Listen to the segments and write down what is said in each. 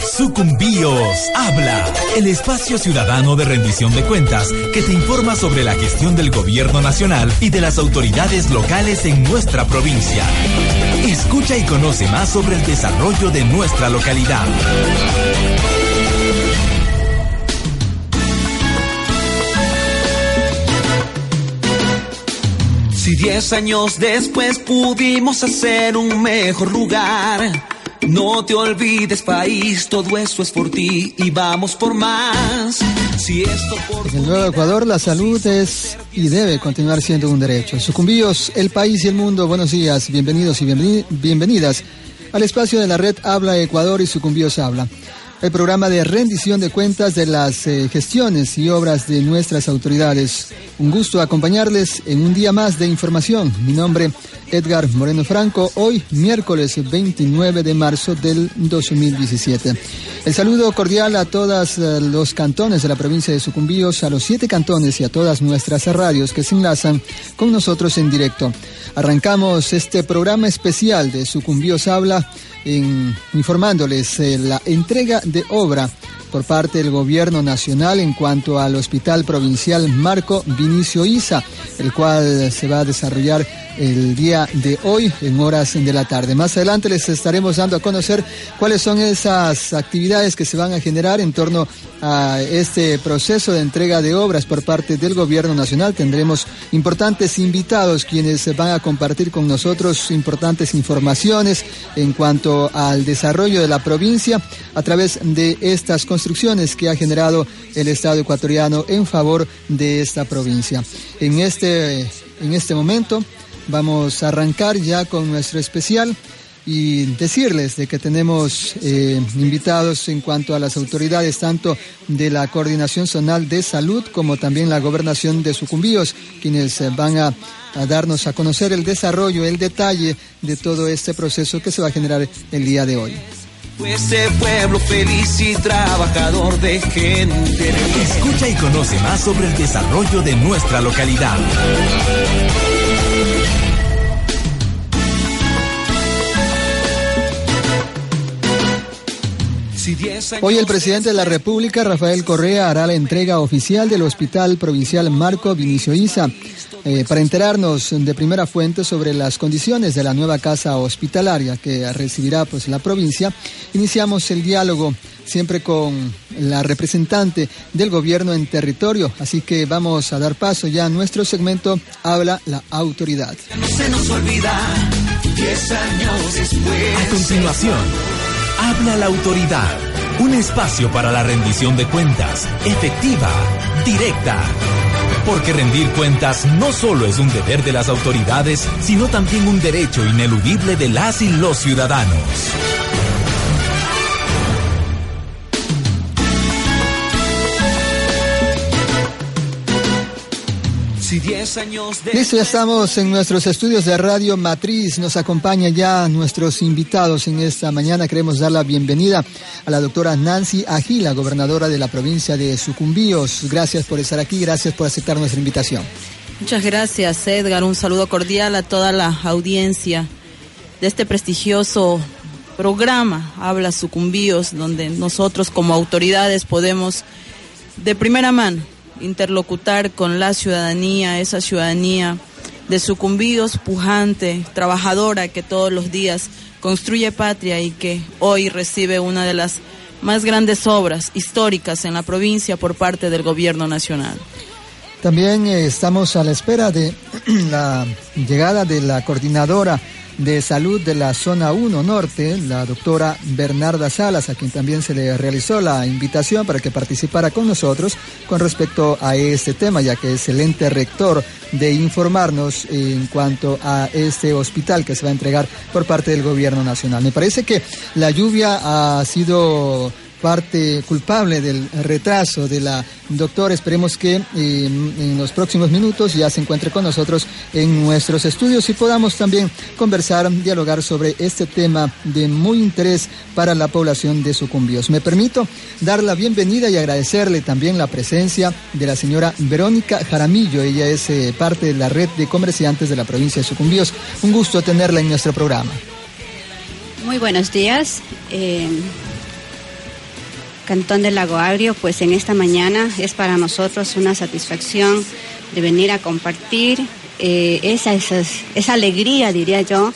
Sucumbíos Habla, el espacio ciudadano de rendición de cuentas que te informa sobre la gestión del gobierno nacional y de las autoridades locales en nuestra provincia. Escucha y conoce más sobre el desarrollo de nuestra localidad. Si diez años después pudimos hacer un mejor lugar, no te olvides país, todo eso es por ti y vamos por más. Si esto por En el Nuevo Ecuador la salud es y debe continuar siendo un derecho. Sucumbíos, el país y el mundo, buenos días, bienvenidos y bienveni- bienvenidas al espacio de la red Habla Ecuador y Sucumbíos Habla. El programa de rendición de cuentas de las eh, gestiones y obras de nuestras autoridades. Un gusto acompañarles en un día más de información. Mi nombre, Edgar Moreno Franco, hoy miércoles 29 de marzo del 2017. El saludo cordial a todos eh, los cantones de la provincia de Sucumbíos, a los siete cantones y a todas nuestras radios que se enlazan con nosotros en directo. Arrancamos este programa especial de Sucumbíos Habla informándoles eh, la entrega de obra por parte del gobierno nacional en cuanto al Hospital Provincial Marco Vinicio Isa, el cual se va a desarrollar el día de hoy en horas de la tarde. Más adelante les estaremos dando a conocer cuáles son esas actividades que se van a generar en torno a este proceso de entrega de obras por parte del gobierno nacional. Tendremos importantes invitados quienes van a compartir con nosotros importantes informaciones en cuanto al desarrollo de la provincia a través de estas construcciones que ha generado el Estado ecuatoriano en favor de esta provincia. En este, en este momento vamos a arrancar ya con nuestro especial y decirles de que tenemos eh, invitados en cuanto a las autoridades tanto de la Coordinación Zonal de Salud como también la Gobernación de Sucumbíos, quienes van a darnos a conocer el desarrollo, el detalle de todo este proceso que se va a generar el día de hoy. Ese pueblo feliz y trabajador de gente. Escucha y conoce más sobre el desarrollo de nuestra localidad. Hoy el presidente de la República, Rafael Correa, hará la entrega oficial del Hospital Provincial Marco Vinicio Isa. eh, para enterarnos de primera fuente sobre las condiciones de la nueva casa hospitalaria que recibirá pues, la provincia, iniciamos el diálogo siempre con la representante del gobierno en territorio. Así que vamos a dar paso ya a nuestro segmento Habla la autoridad. no se nos olvida, diez años después. A continuación, habla la autoridad. Un espacio para la rendición de cuentas, efectiva, directa. Porque rendir cuentas no solo es un deber de las autoridades, sino también un derecho ineludible de las y los ciudadanos. Listo, ya estamos en nuestros estudios de Radio Matriz. Nos acompaña ya nuestros invitados en esta mañana. Queremos dar la bienvenida a la doctora Nancy Agila, gobernadora de la provincia de Sucumbíos. Gracias por estar aquí, gracias por aceptar nuestra invitación. Muchas gracias, Edgar. Un saludo cordial a toda la audiencia de este prestigioso programa Habla Sucumbíos, donde nosotros como autoridades podemos de primera mano interlocutar con la ciudadanía, esa ciudadanía de Sucumbíos pujante, trabajadora que todos los días construye patria y que hoy recibe una de las más grandes obras históricas en la provincia por parte del gobierno nacional. También eh, estamos a la espera de la llegada de la coordinadora de salud de la zona 1 norte, la doctora Bernarda Salas, a quien también se le realizó la invitación para que participara con nosotros con respecto a este tema, ya que es el ente rector de informarnos en cuanto a este hospital que se va a entregar por parte del gobierno nacional. Me parece que la lluvia ha sido parte culpable del retraso de la doctora. Esperemos que eh, en los próximos minutos ya se encuentre con nosotros en nuestros estudios y podamos también conversar, dialogar sobre este tema de muy interés para la población de Sucumbíos. Me permito dar la bienvenida y agradecerle también la presencia de la señora Verónica Jaramillo. Ella es eh, parte de la red de comerciantes de la provincia de Sucumbíos. Un gusto tenerla en nuestro programa. Muy buenos días. Eh, Cantón del Lago Agrio, pues en esta mañana es para nosotros una satisfacción de venir a compartir eh, esa, esa, alegría, diría yo,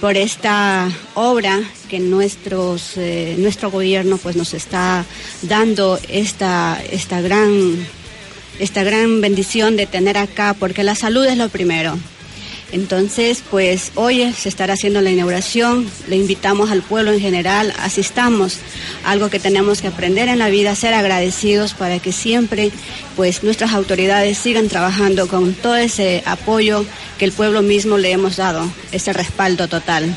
por esta obra que eh, nuestro gobierno pues nos está dando esta, esta, gran, esta gran bendición de tener acá, porque la salud es lo primero. Entonces, pues hoy se estará haciendo la inauguración, le invitamos al pueblo en general, asistamos, algo que tenemos que aprender en la vida, ser agradecidos para que siempre pues nuestras autoridades sigan trabajando con todo ese apoyo que el pueblo mismo le hemos dado, ese respaldo total.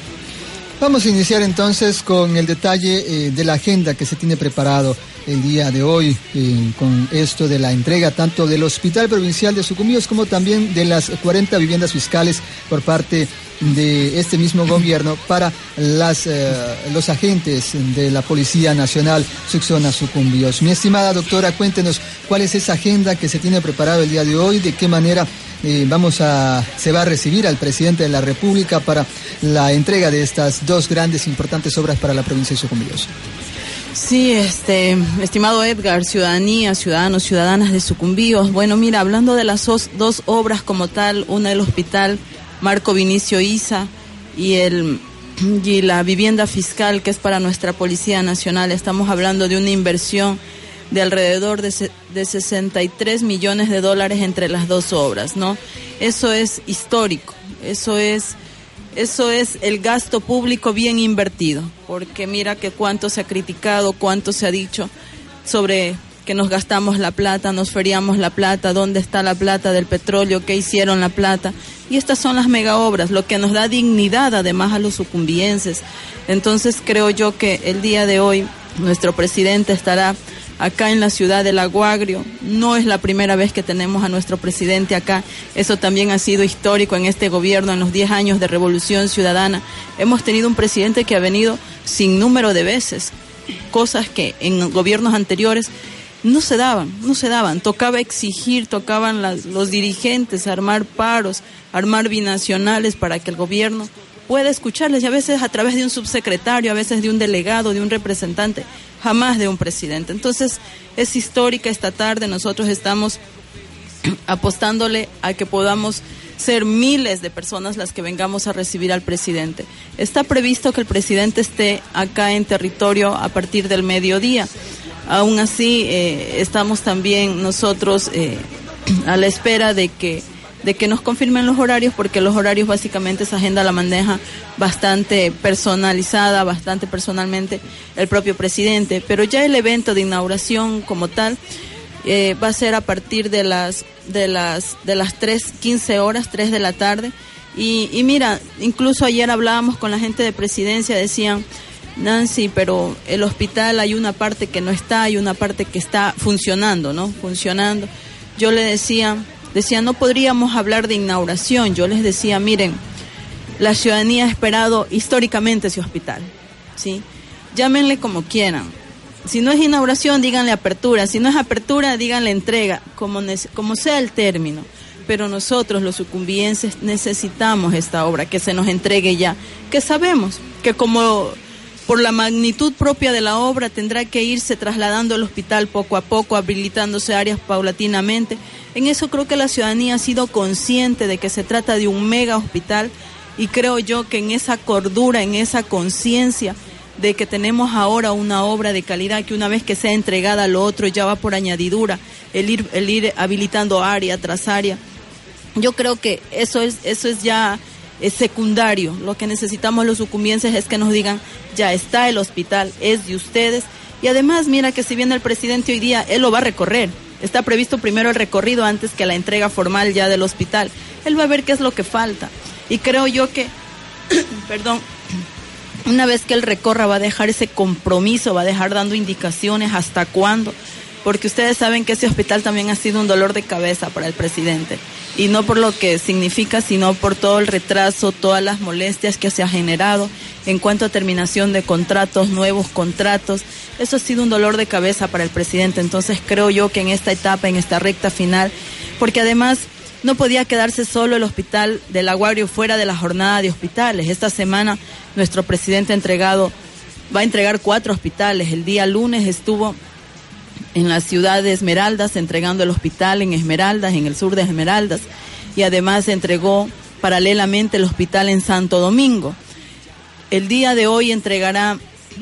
Vamos a iniciar entonces con el detalle eh, de la agenda que se tiene preparado el día de hoy eh, con esto de la entrega tanto del Hospital Provincial de Sucumbíos como también de las 40 viviendas fiscales por parte de este mismo gobierno para las, eh, los agentes de la Policía Nacional Succiona Sucumbíos. Mi estimada doctora, cuéntenos cuál es esa agenda que se tiene preparado el día de hoy, de qué manera eh, vamos a, se va a recibir al presidente de la República para la entrega de estas dos grandes importantes obras para la provincia de Sucumbíos. Sí, este, estimado Edgar, ciudadanía, ciudadanos, ciudadanas de Sucumbíos. Bueno, mira, hablando de las dos, obras como tal, una del hospital Marco Vinicio Isa y el y la vivienda fiscal que es para nuestra Policía Nacional, estamos hablando de una inversión de alrededor de, de 63 millones de dólares entre las dos obras, ¿no? Eso es histórico, eso es eso es el gasto público bien invertido, porque mira que cuánto se ha criticado, cuánto se ha dicho sobre que nos gastamos la plata, nos feriamos la plata, dónde está la plata del petróleo, qué hicieron la plata. Y estas son las mega obras, lo que nos da dignidad además a los sucumbienses. Entonces creo yo que el día de hoy nuestro presidente estará acá en la ciudad del Aguagrio. No es la primera vez que tenemos a nuestro presidente acá. Eso también ha sido histórico en este gobierno, en los 10 años de revolución ciudadana. Hemos tenido un presidente que ha venido sin número de veces, cosas que en gobiernos anteriores no se daban, no se daban. Tocaba exigir, tocaban los dirigentes armar paros, armar binacionales para que el gobierno pueda escucharles y a veces a través de un subsecretario, a veces de un delegado, de un representante jamás de un presidente. Entonces, es histórica esta tarde, nosotros estamos apostándole a que podamos ser miles de personas las que vengamos a recibir al presidente. Está previsto que el presidente esté acá en territorio a partir del mediodía. Aún así, eh, estamos también nosotros eh, a la espera de que de que nos confirmen los horarios, porque los horarios básicamente esa agenda la maneja bastante personalizada, bastante personalmente el propio presidente. Pero ya el evento de inauguración como tal eh, va a ser a partir de las de las de las 3, 15 horas, 3 de la tarde. Y, y mira, incluso ayer hablábamos con la gente de presidencia, decían, Nancy, pero el hospital hay una parte que no está, hay una parte que está funcionando, ¿no? Funcionando. Yo le decía, decía, no podríamos hablar de inauguración. Yo les decía, miren, la ciudadanía ha esperado históricamente ese hospital, ¿sí? Llámenle como quieran. Si no es inauguración, díganle apertura. Si no es apertura, díganle entrega, como, como sea el término. Pero nosotros, los sucumbienses, necesitamos esta obra, que se nos entregue ya. Que sabemos que como por la magnitud propia de la obra tendrá que irse trasladando el hospital poco a poco, habilitándose áreas paulatinamente en eso creo que la ciudadanía ha sido consciente de que se trata de un mega hospital y creo yo que en esa cordura, en esa conciencia de que tenemos ahora una obra de calidad que una vez que sea entregada a lo otro ya va por añadidura, el ir, el ir habilitando área tras área. Yo creo que eso es, eso es ya es secundario. Lo que necesitamos los sucumbienses es que nos digan, ya está el hospital, es de ustedes. Y además, mira que si viene el presidente hoy día, él lo va a recorrer. Está previsto primero el recorrido antes que la entrega formal ya del hospital. Él va a ver qué es lo que falta. Y creo yo que, perdón, una vez que él recorra va a dejar ese compromiso, va a dejar dando indicaciones hasta cuándo, porque ustedes saben que ese hospital también ha sido un dolor de cabeza para el presidente, y no por lo que significa, sino por todo el retraso, todas las molestias que se ha generado en cuanto a terminación de contratos, nuevos contratos, eso ha sido un dolor de cabeza para el presidente. Entonces creo yo que en esta etapa, en esta recta final, porque además no podía quedarse solo el hospital del Aguario fuera de la jornada de hospitales. Esta semana nuestro presidente ha entregado, va a entregar cuatro hospitales. El día lunes estuvo en la ciudad de Esmeraldas, entregando el hospital en Esmeraldas, en el sur de Esmeraldas, y además entregó paralelamente el hospital en Santo Domingo. El día de hoy entregará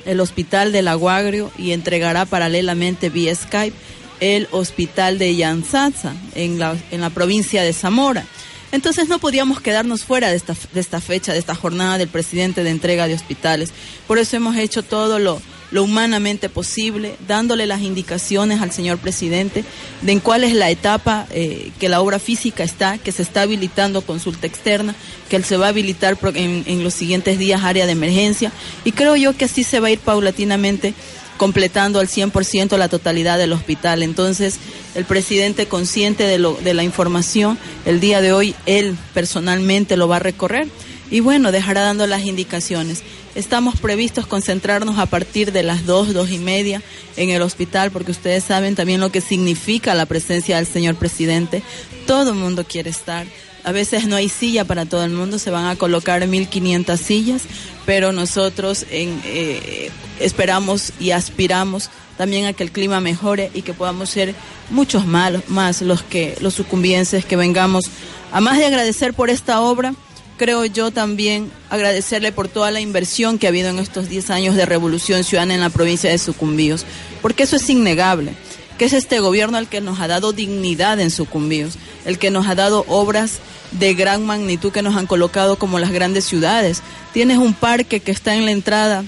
el hospital del Aguagrio y entregará paralelamente vía Skype el hospital de Yanzatza en la, en la provincia de Zamora. Entonces no podíamos quedarnos fuera de esta, de esta fecha, de esta jornada del presidente de entrega de hospitales. Por eso hemos hecho todo lo, lo humanamente posible, dándole las indicaciones al señor presidente de en cuál es la etapa eh, que la obra física está, que se está habilitando consulta externa, que él se va a habilitar en, en los siguientes días área de emergencia. Y creo yo que así se va a ir paulatinamente completando al 100% la totalidad del hospital. Entonces, el presidente consciente de, lo, de la información, el día de hoy él personalmente lo va a recorrer y bueno, dejará dando las indicaciones. Estamos previstos concentrarnos a partir de las dos, dos y media en el hospital, porque ustedes saben también lo que significa la presencia del señor presidente. Todo el mundo quiere estar. A veces no hay silla para todo el mundo, se van a colocar 1.500 sillas, pero nosotros en, eh, esperamos y aspiramos también a que el clima mejore y que podamos ser muchos más, más los que los sucumbienses que vengamos a más de agradecer por esta obra creo yo también agradecerle por toda la inversión que ha habido en estos 10 años de revolución ciudadana en la provincia de Sucumbíos, porque eso es innegable, que es este gobierno el que nos ha dado dignidad en Sucumbíos, el que nos ha dado obras de gran magnitud que nos han colocado como las grandes ciudades. Tienes un parque que está en la entrada,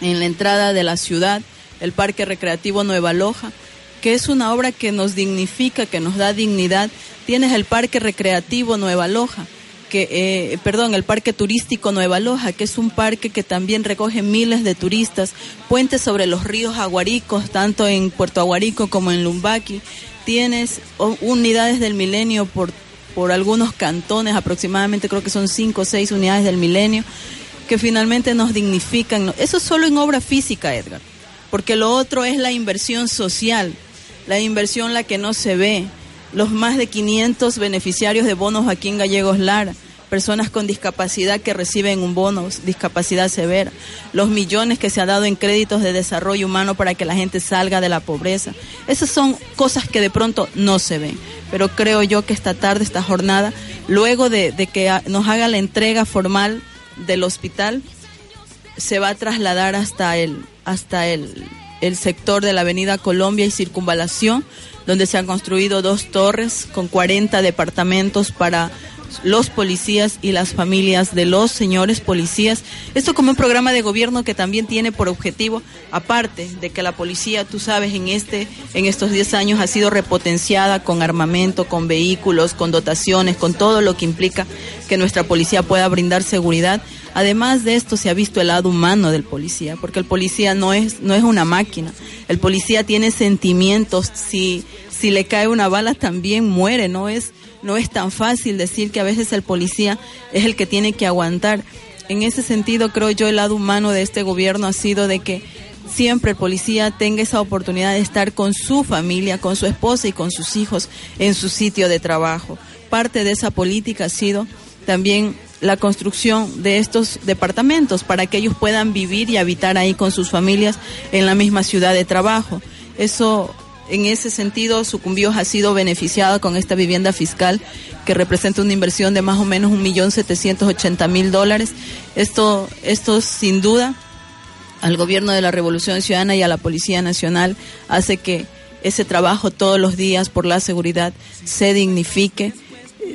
en la entrada de la ciudad, el Parque Recreativo Nueva Loja, que es una obra que nos dignifica, que nos da dignidad. Tienes el Parque Recreativo Nueva Loja, que, eh, perdón, el Parque Turístico Nueva Loja, que es un parque que también recoge miles de turistas, puentes sobre los ríos Aguaricos, tanto en Puerto Aguarico como en Lumbaki. Tienes unidades del milenio por, por algunos cantones, aproximadamente creo que son cinco o seis unidades del milenio, que finalmente nos dignifican. Eso solo en obra física, Edgar, porque lo otro es la inversión social, la inversión la que no se ve, los más de 500 beneficiarios de bonos aquí en Gallegos Lara, personas con discapacidad que reciben un bono, discapacidad severa, los millones que se ha dado en créditos de desarrollo humano para que la gente salga de la pobreza. Esas son cosas que de pronto no se ven. Pero creo yo que esta tarde, esta jornada, luego de, que nos haga la entrega formal del hospital, se va a trasladar hasta el, hasta el, el sector de la Avenida Colombia y Circunvalación donde se han construido dos torres con 40 departamentos para los policías y las familias de los señores policías. Esto como un programa de gobierno que también tiene por objetivo, aparte de que la policía, tú sabes, en este, en estos 10 años ha sido repotenciada con armamento, con vehículos, con dotaciones, con todo lo que implica que nuestra policía pueda brindar seguridad. Además de esto se ha visto el lado humano del policía, porque el policía no es, no es una máquina. El policía tiene sentimientos, si, si le cae una bala también muere, no es no es tan fácil decir que a veces el policía es el que tiene que aguantar. En ese sentido, creo yo, el lado humano de este gobierno ha sido de que siempre el policía tenga esa oportunidad de estar con su familia, con su esposa y con sus hijos en su sitio de trabajo. Parte de esa política ha sido también la construcción de estos departamentos para que ellos puedan vivir y habitar ahí con sus familias en la misma ciudad de trabajo. Eso en ese sentido, Sucumbíos ha sido beneficiado con esta vivienda fiscal que representa una inversión de más o menos un millón setecientos ochenta mil dólares. Esto, esto sin duda al gobierno de la Revolución Ciudadana y a la Policía Nacional hace que ese trabajo todos los días por la seguridad se dignifique,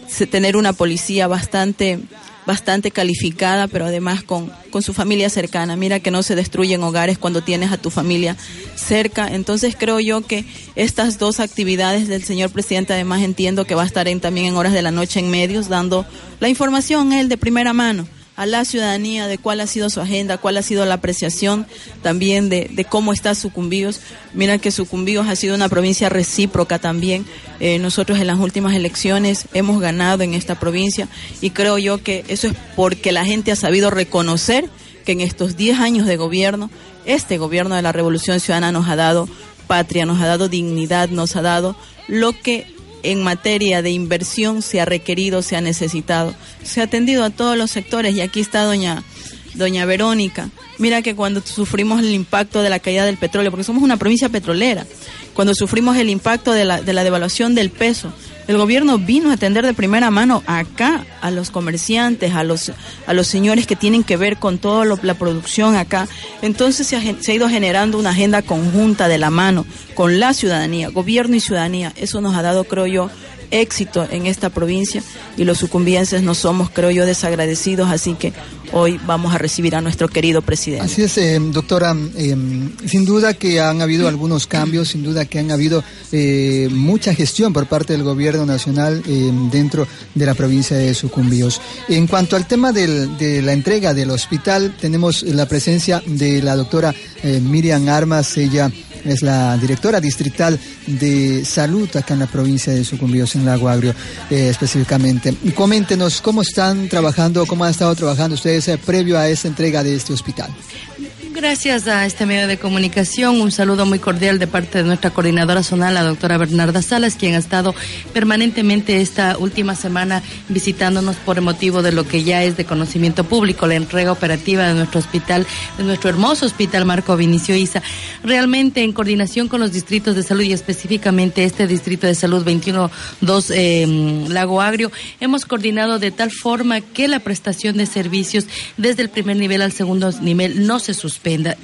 se, tener una policía bastante bastante calificada, pero además con, con su familia cercana. Mira que no se destruyen hogares cuando tienes a tu familia cerca. Entonces creo yo que estas dos actividades del señor presidente, además entiendo que va a estar en, también en horas de la noche en medios, dando la información él de primera mano a la ciudadanía de cuál ha sido su agenda, cuál ha sido la apreciación también de, de cómo está Sucumbíos. Mira que Sucumbíos ha sido una provincia recíproca también. Eh, nosotros en las últimas elecciones hemos ganado en esta provincia y creo yo que eso es porque la gente ha sabido reconocer que en estos 10 años de gobierno, este gobierno de la Revolución Ciudadana nos ha dado patria, nos ha dado dignidad, nos ha dado lo que en materia de inversión se ha requerido, se ha necesitado. Se ha atendido a todos los sectores y aquí está doña, doña Verónica. Mira que cuando sufrimos el impacto de la caída del petróleo, porque somos una provincia petrolera, cuando sufrimos el impacto de la, de la devaluación del peso, el gobierno vino a atender de primera mano acá a los comerciantes, a los, a los señores que tienen que ver con toda la producción acá. Entonces se ha, se ha ido generando una agenda conjunta de la mano con la ciudadanía, gobierno y ciudadanía. Eso nos ha dado, creo yo, éxito en esta provincia y los sucumbienses no somos, creo yo, desagradecidos, así que hoy vamos a recibir a nuestro querido presidente. Así es, eh, doctora, eh, sin duda que han habido algunos cambios, sin duda que han habido eh, mucha gestión por parte del gobierno nacional dentro de la provincia de Sucumbíos. En cuanto al tema de la entrega del hospital, tenemos la presencia de la doctora Miriam Armas, ella es la directora distrital de salud acá en la provincia de Sucumbíos, en Lago Agrio específicamente. Coméntenos cómo están trabajando, cómo han estado trabajando ustedes eh, previo a esa entrega de este hospital. Gracias a este medio de comunicación, un saludo muy cordial de parte de nuestra coordinadora zonal, la doctora Bernarda Salas, quien ha estado permanentemente esta última semana visitándonos por motivo de lo que ya es de conocimiento público, la entrega operativa de nuestro hospital, de nuestro hermoso hospital Marco Vinicio Isa. Realmente en coordinación con los distritos de salud y específicamente este distrito de salud 21-2 eh, Lago Agrio, hemos coordinado de tal forma que la prestación de servicios desde el primer nivel al segundo nivel no se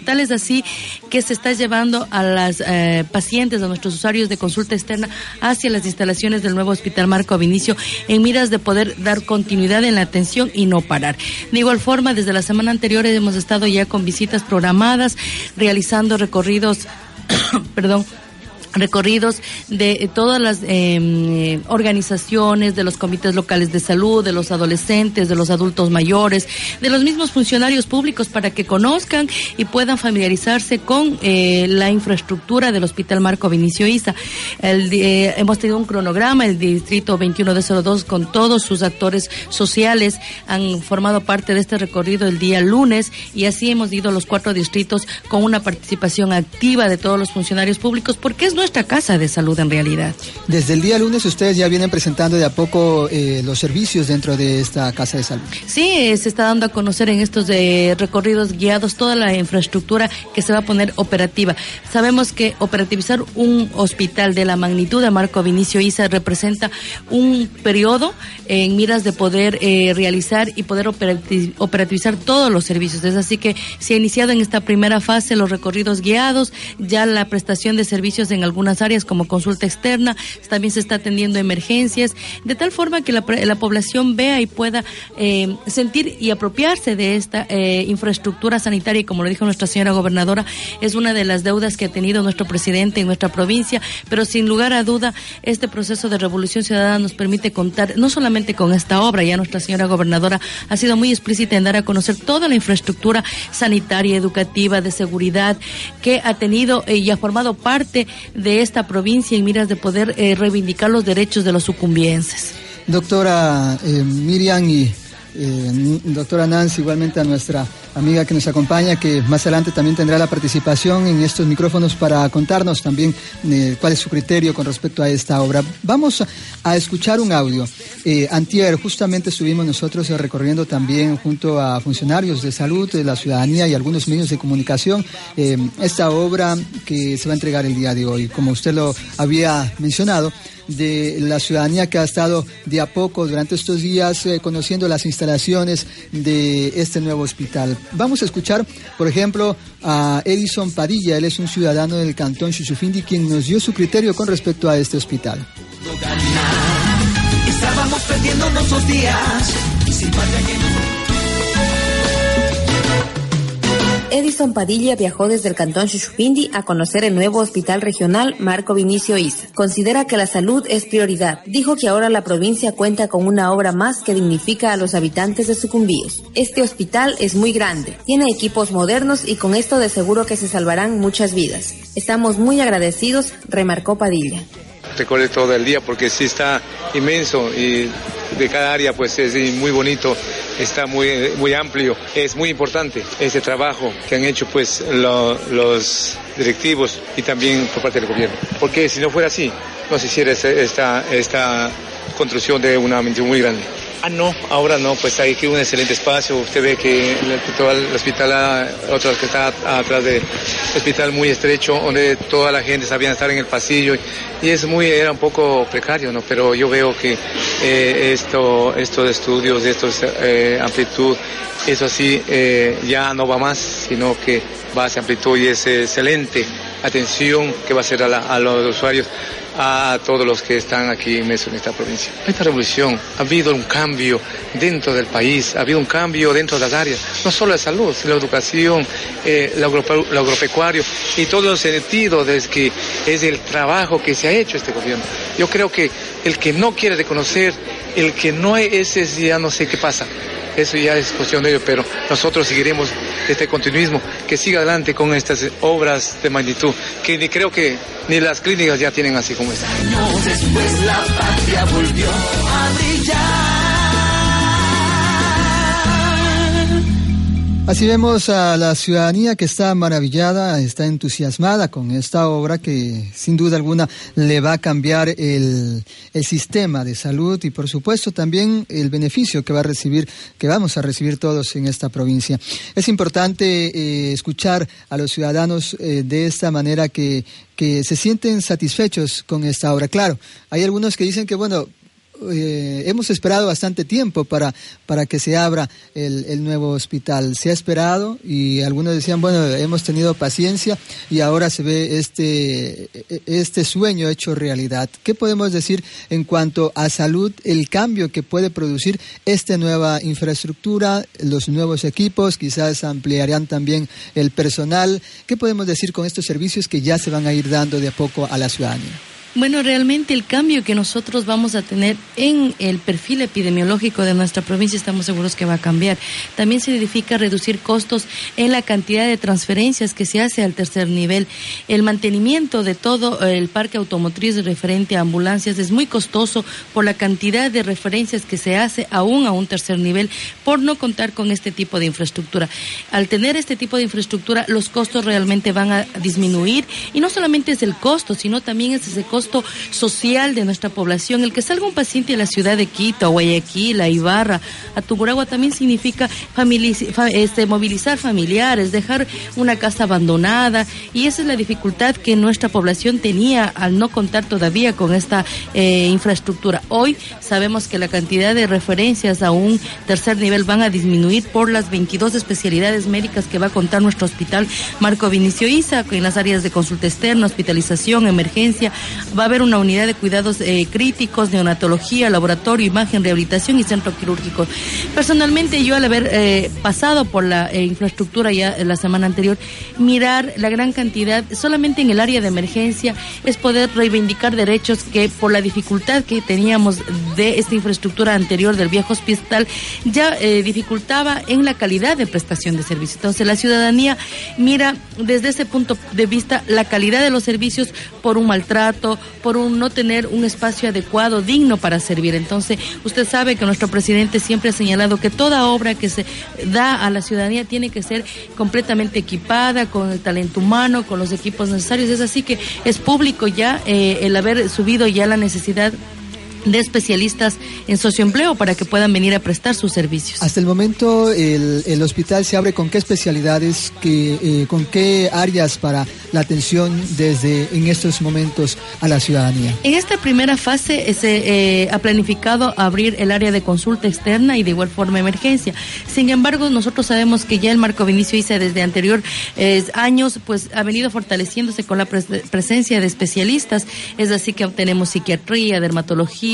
Tal es así que se está llevando a las eh, pacientes, a nuestros usuarios de consulta externa hacia las instalaciones del nuevo Hospital Marco Vinicio en miras de poder dar continuidad en la atención y no parar. De igual forma, desde la semana anterior hemos estado ya con visitas programadas, realizando recorridos, perdón, recorridos de todas las em, organizaciones, de los comités locales de salud, de los adolescentes, de los adultos mayores, de los mismos funcionarios públicos para que conozcan y puedan familiarizarse con eh, la infraestructura del Hospital Marco Vinicio Isa. Hemos tenido un cronograma, el distrito 21 de 02 con todos sus actores sociales han formado parte de este recorrido el día lunes y así hemos ido los cuatro distritos con una participación activa de todos los funcionarios públicos porque es nuestra casa de salud en realidad. Desde el día lunes ustedes ya vienen presentando de a poco eh, los servicios dentro de esta casa de salud. Sí, eh, se está dando a conocer en estos de recorridos guiados toda la infraestructura que se va a poner operativa. Sabemos que operativizar un hospital de la magnitud de Marco Vinicio Isa representa un periodo en miras de poder eh, realizar y poder operativizar todos los servicios. Es así que se ha iniciado en esta primera fase los recorridos guiados, ya la prestación de servicios en algunas áreas como consulta externa, también se está atendiendo emergencias, de tal forma que la, la población vea y pueda eh, sentir y apropiarse de esta eh, infraestructura sanitaria. Y como lo dijo nuestra señora gobernadora, es una de las deudas que ha tenido nuestro presidente en nuestra provincia, pero sin lugar a duda este proceso de revolución ciudadana nos permite contar no solamente con esta obra, ya nuestra señora gobernadora ha sido muy explícita en dar a conocer toda la infraestructura sanitaria, educativa, de seguridad que ha tenido eh, y ha formado parte de esta provincia en miras de poder eh, reivindicar los derechos de los sucumbienses. Doctora eh, Miriam y eh, doctora Nancy, igualmente a nuestra amiga que nos acompaña, que más adelante también tendrá la participación en estos micrófonos para contarnos también eh, cuál es su criterio con respecto a esta obra. Vamos a, escuchar un audio. Eh, antier, justamente estuvimos nosotros recorriendo también junto a funcionarios de salud, de la ciudadanía y algunos medios de comunicación esta obra que se va a entregar el día de hoy. Como usted lo había mencionado, de la ciudadanía que ha estado de a poco durante estos días eh, conociendo las instalaciones de este nuevo hospital. Vamos a escuchar, por ejemplo, a Edison Padilla, él es un ciudadano del cantón Chuchufindi, quien nos dio su criterio con respecto a este hospital. Estábamos días, Edison Padilla viajó desde el cantón Chuchupindi a conocer el nuevo hospital regional Marco Vinicio Isa. Considera que la salud es prioridad. Dijo que ahora la provincia cuenta con una obra más que dignifica a los habitantes de Sucumbíos. Este hospital es muy grande, tiene equipos modernos y con esto de seguro que se salvarán muchas vidas. Estamos muy agradecidos, remarcó Padilla recorre todo el día porque sí está inmenso y de cada área pues es muy bonito, está muy, muy amplio. Es muy importante ese trabajo que han hecho pues los directivos y también por parte del gobierno. Porque si no fuera así, no se hiciera esta, esta construcción de una mente muy grande. Ah, no, ahora no, pues hay aquí un excelente espacio. Usted ve que el, el hospital, otro que está atrás del hospital muy estrecho, donde toda la gente sabía estar en el pasillo y es muy, era un poco precario, ¿no? Pero yo veo que eh, esto, estos estudios, estos eh, amplitud, eso sí, eh, ya no va más, sino que va hacia amplitud y es excelente atención que va a ser a, a los usuarios a todos los que están aquí inmersos en esta provincia. Esta revolución ha habido un cambio dentro del país, ha habido un cambio dentro de las áreas, no solo la salud, sino la educación, eh, agropecuario y todo el sentido de que es el trabajo que se ha hecho este gobierno. Yo creo que el que no quiere reconocer, el que no es, ese ya no sé qué pasa eso ya es cuestión de ellos, pero nosotros seguiremos este continuismo, que siga adelante con estas obras de magnitud, que ni creo que ni las clínicas ya tienen así como esta. Después la patria volvió a brillar. Así vemos a la ciudadanía que está maravillada, está entusiasmada con esta obra que sin duda alguna le va a cambiar el, el, sistema de salud y por supuesto también el beneficio que va a recibir, que vamos a recibir todos en esta provincia. Es importante eh, escuchar a los ciudadanos eh, de esta manera que, que se sienten satisfechos con esta obra. Claro, hay algunos que dicen que bueno, eh, hemos esperado bastante tiempo para, para que se abra el, el, nuevo hospital. Se ha esperado y algunos decían, bueno, hemos tenido paciencia y ahora se ve este, este sueño hecho realidad. ¿Qué podemos decir en cuanto a salud, el cambio que puede producir esta nueva infraestructura, los nuevos equipos, quizás ampliarán también el personal? ¿Qué podemos decir con estos servicios que ya se van a ir dando de a poco a la ciudadanía? Bueno, realmente el cambio que nosotros vamos a tener en el perfil epidemiológico de nuestra provincia estamos seguros que va a cambiar. También significa reducir costos en la cantidad de transferencias que se hace al tercer nivel. El mantenimiento de todo el parque automotriz referente a ambulancias es muy costoso por la cantidad de referencias que se hace aún a un tercer nivel por no contar con este tipo de infraestructura. Al tener este tipo de infraestructura, los costos realmente van a disminuir y no solamente es el costo, sino también es ese costo social de nuestra población. El que salga un paciente a la ciudad de Quito, a Guayaquil, a Ibarra, a Tungurahua también significa este, movilizar familiares, dejar una casa abandonada y esa es la dificultad que nuestra población tenía al no contar todavía con esta eh, infraestructura. Hoy sabemos que la cantidad de referencias a un tercer nivel van a disminuir por las 22 especialidades médicas que va a contar nuestro hospital Marco Vinicio Isa, en las áreas de consulta externa, hospitalización, emergencia, Va a haber una unidad de cuidados eh, críticos, neonatología, laboratorio, imagen, rehabilitación y centro quirúrgico. Personalmente, yo al haber eh, pasado por la eh, infraestructura ya la semana anterior, mirar la gran cantidad, solamente en el área de emergencia, es poder reivindicar derechos que por la dificultad que teníamos de esta infraestructura anterior del viejo hospital, ya dificultaba en la calidad de prestación de servicios. Entonces, la ciudadanía mira desde ese punto de vista la calidad de los servicios por un maltrato, por un no tener un espacio adecuado, digno para servir. Entonces, usted sabe que nuestro presidente siempre ha señalado que toda obra que se da a la ciudadanía tiene que ser completamente equipada, con el talento humano, con los equipos necesarios. Es así que es público ya eh, el haber subido ya la necesidad de especialistas en socioempleo para que puedan venir a prestar sus servicios. Hasta el momento el, el hospital se abre con qué especialidades, que, eh, con qué áreas para la atención desde en estos momentos a la ciudadanía. En esta primera fase se eh, ha planificado abrir el área de consulta externa y de igual forma emergencia. Sin embargo, nosotros sabemos que ya el Marco Vinicio ISA desde anterior eh, años pues ha venido fortaleciéndose con la presencia de especialistas, es así que tenemos psiquiatría, dermatología,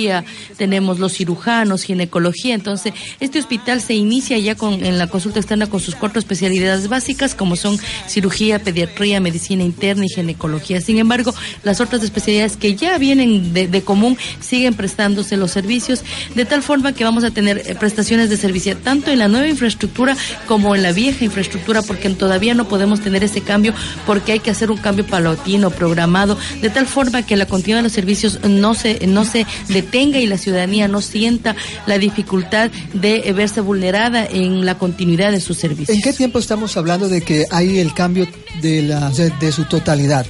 tenemos los cirujanos, ginecología. Entonces, este hospital se inicia ya con, en la consulta externa con sus cuatro especialidades básicas, como son cirugía, pediatría, medicina interna y ginecología. Sin embargo, las otras especialidades que ya vienen de, común siguen prestándose los servicios, de tal forma que vamos a tener eh, prestaciones de servicio tanto en la nueva infraestructura como en la vieja infraestructura, porque todavía no podemos tener ese cambio, porque hay que hacer un cambio palatino, programado, de tal forma que la continuidad de los servicios no se, no se tenga y la ciudadanía no sienta la dificultad de verse vulnerada en la continuidad de sus servicios. ¿En qué tiempo estamos hablando de que hay el cambio de, la, de su totalidad?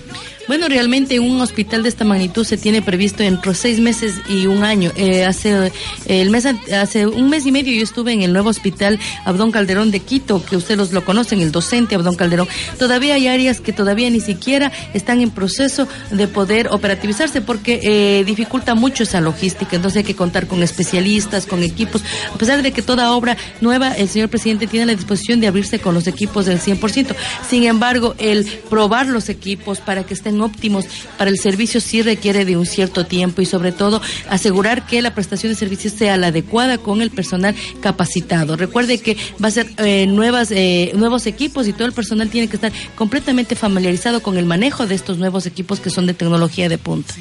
Bueno, realmente un hospital de esta magnitud se tiene previsto entre seis meses y un año. Eh, hace el mes hace un mes y medio yo estuve en el nuevo hospital Abdón Calderón de Quito, que ustedes lo conocen, el docente Abdón Calderón. Todavía hay áreas que todavía ni siquiera están en proceso de poder operativizarse porque eh, dificulta mucho esa logística. Entonces hay que contar con especialistas, con equipos. A pesar de que toda obra nueva, el señor presidente tiene la disposición de abrirse con los equipos del 100%. Sin embargo, el probar los equipos para que estén óptimos para el servicio sí requiere de un cierto tiempo y sobre todo asegurar que la prestación de servicios sea la adecuada con el personal capacitado. Recuerde que va a ser eh, nuevas, eh, nuevos equipos y todo el personal tiene que estar completamente familiarizado con el manejo de estos nuevos equipos que son de tecnología de punta.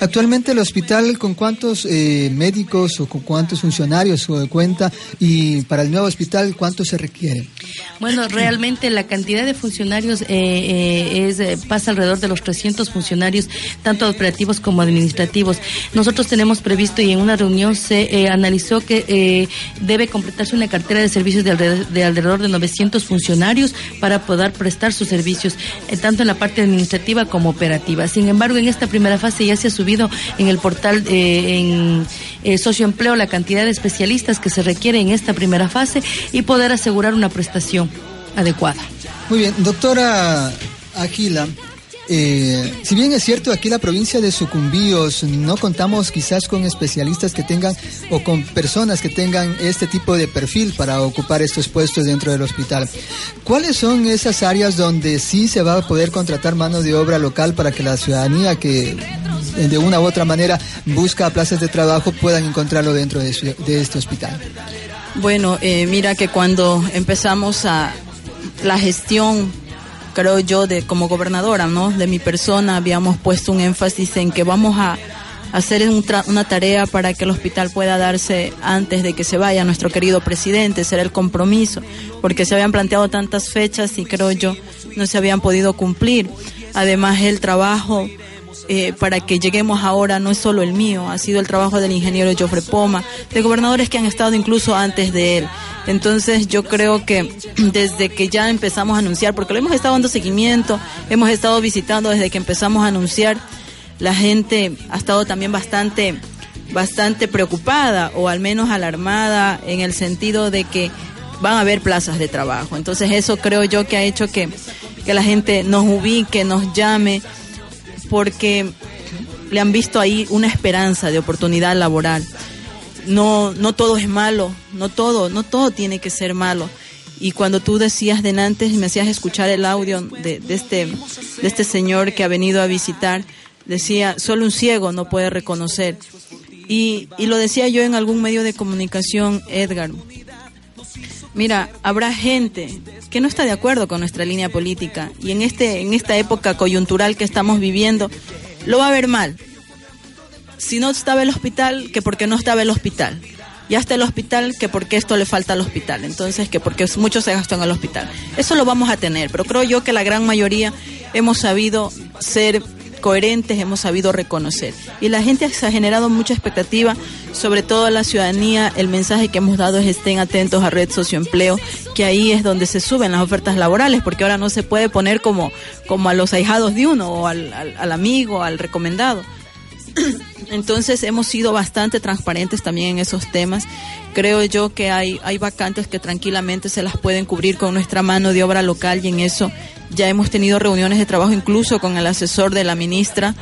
Actualmente el hospital con cuántos eh, médicos o con cuántos funcionarios cuenta y para el nuevo hospital cuánto se requiere. Bueno, realmente la cantidad de funcionarios es pasa alrededor de los 300 funcionarios funcionarios, tanto operativos como administrativos. Nosotros tenemos previsto y en una reunión se eh, analizó que eh, debe completarse una cartera de servicios de alrededor de, 900 funcionarios para poder prestar sus servicios, eh, tanto en la parte administrativa como operativa. Sin embargo, en esta primera fase ya se ha subido en el portal en socioempleo la cantidad de especialistas que se requiere en esta primera fase y poder asegurar una prestación adecuada. Muy bien, doctora Aquila, eh, si bien es cierto, aquí en la provincia de Sucumbíos no contamos quizás con especialistas que tengan o con personas que tengan este tipo de perfil para ocupar estos puestos dentro del hospital. ¿Cuáles son esas áreas donde sí se va a poder contratar mano de obra local para que la ciudadanía que de una u otra manera busca plazas de trabajo puedan encontrarlo dentro de, este hospital? Bueno, eh, mira que cuando empezamos a la gestión creo yo, de como gobernadora, ¿no? De mi persona, habíamos puesto un énfasis en que vamos a hacer una tarea para que el hospital pueda darse antes de que se vaya nuestro querido presidente, será el compromiso, porque se habían planteado tantas fechas y creo yo no se habían podido cumplir. Además, el trabajo eh, para que lleguemos ahora no es solo el mío, ha sido el trabajo del ingeniero Joffre Poma, de gobernadores que han estado incluso antes de él. Entonces yo creo que desde que ya empezamos a anunciar, porque lo hemos estado dando seguimiento, hemos estado visitando desde que empezamos a anunciar, la gente ha estado también bastante bastante preocupada o al menos alarmada en el sentido de que van a haber plazas de trabajo. Entonces eso creo yo que ha hecho que, que la gente nos ubique, nos llame, porque le han visto ahí una esperanza de oportunidad laboral. No, no todo es malo, no todo, no todo tiene que ser malo. Y cuando tú decías de antes, me hacías escuchar el audio de, este, de este señor que ha venido a visitar, decía, solo un ciego no puede reconocer. Y, y lo decía yo en algún medio de comunicación, Edgar. Mira, habrá gente que no está de acuerdo con nuestra línea política y en este en esta época coyuntural que estamos viviendo lo va a ver mal. Si no estaba el hospital, que porque no estaba el hospital. Ya está el hospital, que porque esto le falta al hospital. Entonces, que porque mucho se gastó en el hospital. Eso lo vamos a tener, pero creo yo que la gran mayoría hemos sabido ser coherentes hemos sabido reconocer. Y la gente se ha generado mucha expectativa, sobre todo la ciudadanía. El mensaje que hemos dado es estén atentos a Red Socioempleo, que ahí es donde se suben las ofertas laborales, porque ahora no se puede poner como, como a los ahijados de uno o al, al amigo, al recomendado. Entonces hemos sido bastante transparentes también en esos temas. Creo yo que hay, hay vacantes que tranquilamente se las pueden cubrir con nuestra mano de obra local y en eso ya hemos tenido reuniones de trabajo incluso con el asesor de la ministra,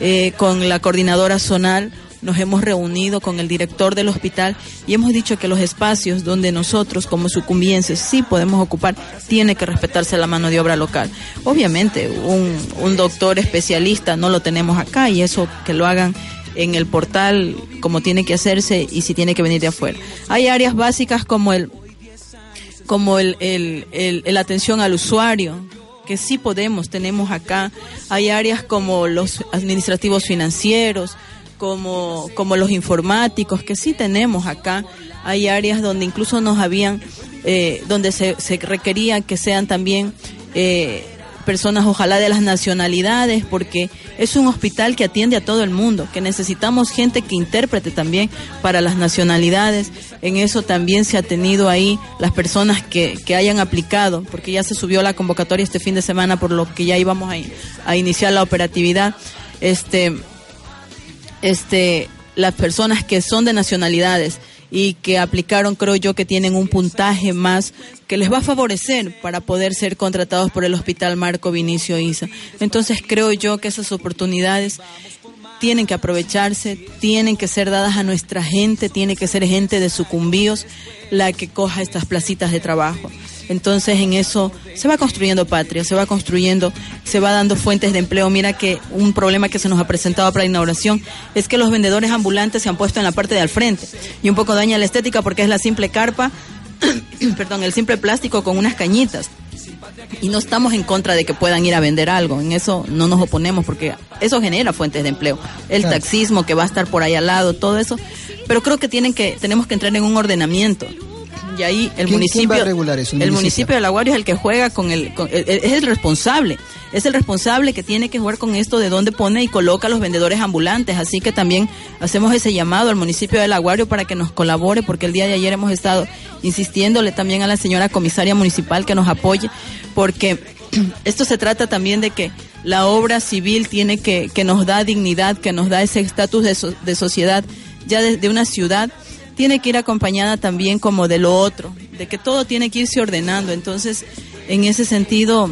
eh, con la coordinadora zonal, nos hemos reunido con el director del hospital y hemos dicho que los espacios donde nosotros como sucumbienses sí podemos ocupar, tiene que respetarse la mano de obra local. Obviamente, un, un doctor especialista no lo tenemos acá y eso que lo hagan en el portal como tiene que hacerse y si tiene que venir de afuera. Hay áreas básicas como el como el, el, el atención al usuario, que sí podemos, tenemos acá. Hay áreas como los administrativos financieros, como, como los informáticos, que sí tenemos acá. Hay áreas donde incluso nos habían, eh, donde se, se requería que sean también eh, personas ojalá de las nacionalidades, porque es un hospital que atiende a todo el mundo, que necesitamos gente que intérprete también para las nacionalidades. En eso también se ha tenido ahí las personas que, que hayan aplicado, porque ya se subió la convocatoria este fin de semana, por lo que ya íbamos a, a iniciar la operatividad. Este, este, las personas que son de nacionalidades y que aplicaron, creo yo, que tienen un puntaje más que les va a favorecer para poder ser contratados por el Hospital Marco Vinicio Isa. Entonces creo yo que esas oportunidades tienen que aprovecharse, tienen que ser dadas a nuestra gente, tiene que ser gente de sucumbíos la que coja estas placitas de trabajo. Entonces en eso se va construyendo patria, se va construyendo, se va dando fuentes de empleo. Mira que un problema que se nos ha presentado para la inauguración es que los vendedores ambulantes se han puesto en la parte de al frente y un poco daña la estética porque es la simple carpa, perdón, el simple plástico con unas cañitas. Y no estamos en contra de que puedan ir a vender algo, en eso no nos oponemos porque eso genera fuentes de empleo. El taxismo que va a estar por ahí al lado, todo eso. Pero creo que tienen que tenemos que entrar en un ordenamiento y ahí el municipio el municipio de La Guardia es el que juega con el, es el responsable. Es el responsable que tiene que jugar con esto de dónde pone y coloca a los vendedores ambulantes. Así que también hacemos ese llamado al municipio de La Guardia para que nos colabore porque el día de ayer hemos estado insistiéndole también a la señora comisaria municipal que nos apoye porque esto se trata también de que la obra civil tiene que que nos da dignidad que nos da ese estatus de, de sociedad ya de una ciudad tiene que ir acompañada también como de lo otro, de que todo tiene que irse ordenando. Entonces, en ese sentido,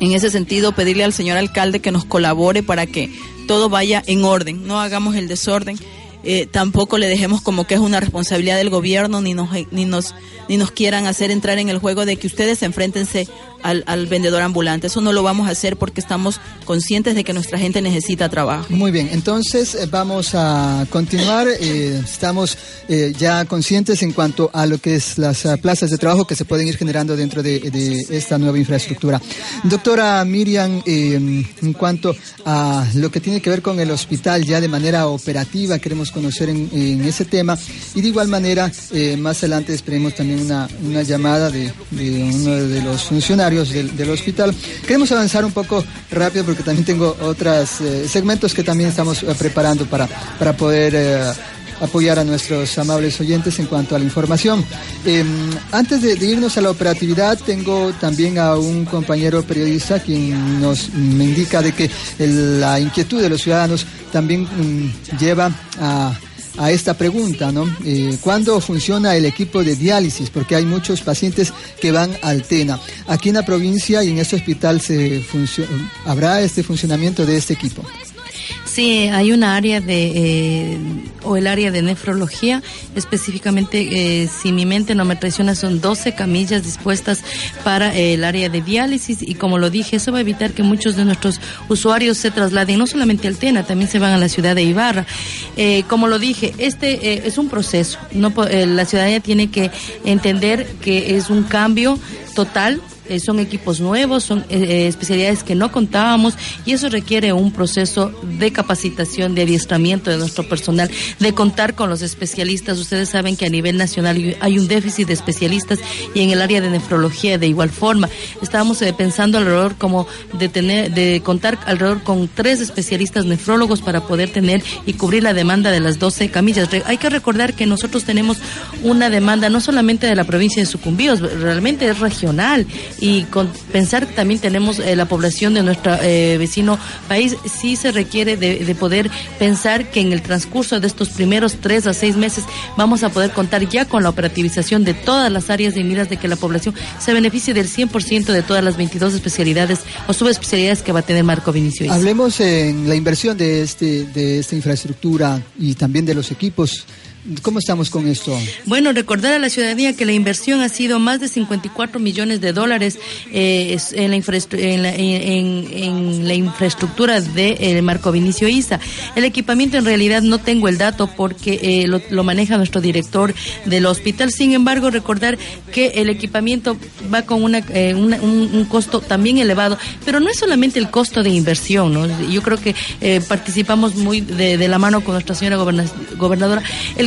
en ese sentido, pedirle al señor alcalde que nos colabore para que todo vaya en orden, no hagamos el desorden. Eh, tampoco le dejemos como que es una responsabilidad del gobierno ni nos ni nos ni nos quieran hacer entrar en el juego de que ustedes enfréntense al, al, vendedor ambulante. Eso no lo vamos a hacer porque estamos conscientes de que nuestra gente necesita trabajo. Muy bien, entonces eh, vamos a continuar. Eh, estamos eh, ya conscientes en cuanto a lo que es las plazas de trabajo que se pueden ir generando dentro de, de esta nueva infraestructura. Doctora Miriam, eh, en cuanto a lo que tiene que ver con el hospital ya de manera operativa, queremos conocer en, en ese tema y de igual manera más adelante esperemos también una, una llamada de, de uno de los funcionarios del, hospital. Queremos avanzar un poco rápido porque también tengo otros eh, segmentos que también estamos eh, preparando para, para poder eh, apoyar a nuestros amables oyentes en cuanto a la información. Eh, antes de, irnos a la operatividad, tengo también a un compañero periodista quien nos me indica de que la inquietud de los ciudadanos también mm, lleva a a esta pregunta, ¿no? Eh, ¿Cuándo funciona el equipo de diálisis? Porque hay muchos pacientes que van al TENA. Aquí en la provincia y en este hospital se habrá este funcionamiento de este equipo. Sí, hay una área de, eh, o el área de nefrología, específicamente, eh, si mi mente no me traiciona, son 12 camillas dispuestas para eh, el área de diálisis y como lo dije, eso va a evitar que muchos de nuestros usuarios se trasladen no solamente al TENA, también se van a la ciudad de Ibarra. Eh, como lo dije, este es un proceso, no, la ciudadanía tiene que entender que es un cambio total eh, son equipos nuevos, son eh, especialidades que no contábamos y eso requiere un proceso de capacitación, de adiestramiento de nuestro personal, de contar con los especialistas. Ustedes saben que a nivel nacional hay un déficit de especialistas y en el área de nefrología de igual forma. Estábamos eh, pensando alrededor como de tener, de contar alrededor con tres especialistas nefrólogos para poder tener y cubrir la demanda de las 12 camillas. Hay que recordar que nosotros tenemos una demanda no solamente de la provincia de Sucumbíos, realmente es regional y con pensar que también tenemos eh, la población de nuestro eh, vecino país, sí se requiere de, de, poder pensar que en el transcurso de estos primeros tres a seis meses vamos a poder contar ya con la operativización de todas las áreas de miras de que la población se beneficie del 100% de todas las 22 especialidades o subespecialidades que va a tener Marco Vinicio. Hablemos en la inversión de, este, de esta infraestructura y también de los equipos. ¿Cómo estamos con esto? Bueno, recordar a la ciudadanía que la inversión ha sido más de 54 millones de dólares eh, en, la en, en, la infraestructura de eh, Marco Vinicio Isa. El equipamiento en realidad no tengo el dato porque eh, lo, maneja nuestro director del hospital. Sin embargo, recordar que el equipamiento va con una, eh, un, costo también elevado, pero no es solamente el costo de inversión. ¿no? Yo creo que participamos muy de, la mano con nuestra señora gobernadora.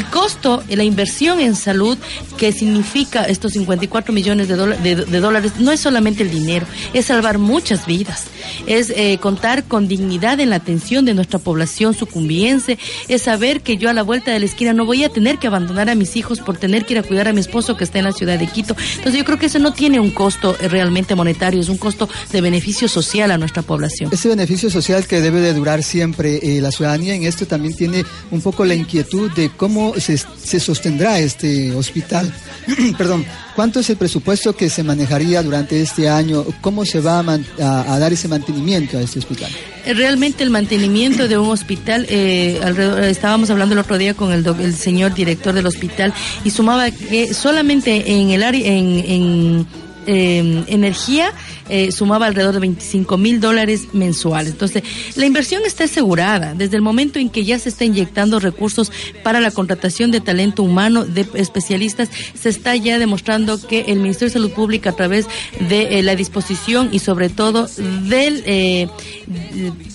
El costo, la inversión en salud que significa estos 54 millones de, de, dólares no es solamente el dinero, es salvar muchas vidas, es eh, contar con dignidad en la atención de nuestra población sucumbiense, es saber que yo a la vuelta de la esquina no voy a tener que abandonar a mis hijos por tener que ir a cuidar a mi esposo que está en la ciudad de Quito. Entonces yo creo que eso no tiene un costo eh, realmente monetario, es un costo de beneficio social a nuestra población. Ese beneficio social que debe de durar siempre, eh, la ciudadanía en esto también tiene un poco la inquietud de cómo se, se sostendrá este hospital. Perdón, ¿cuánto es el presupuesto que se manejaría durante este año? ¿Cómo se va a, dar ese mantenimiento a este hospital? Eh, realmente el mantenimiento de un hospital, eh, estábamos hablando el otro día con el, el, señor director del hospital y sumaba que solamente en el área, en, en eh, energía sumaba alrededor de 25 mil dólares mensuales. Entonces, la inversión está asegurada desde el momento en que ya se está inyectando recursos para la contratación de talento humano, de especialistas, se está ya demostrando que el Ministerio de Salud Pública a través de eh, la disposición y sobre todo del, eh,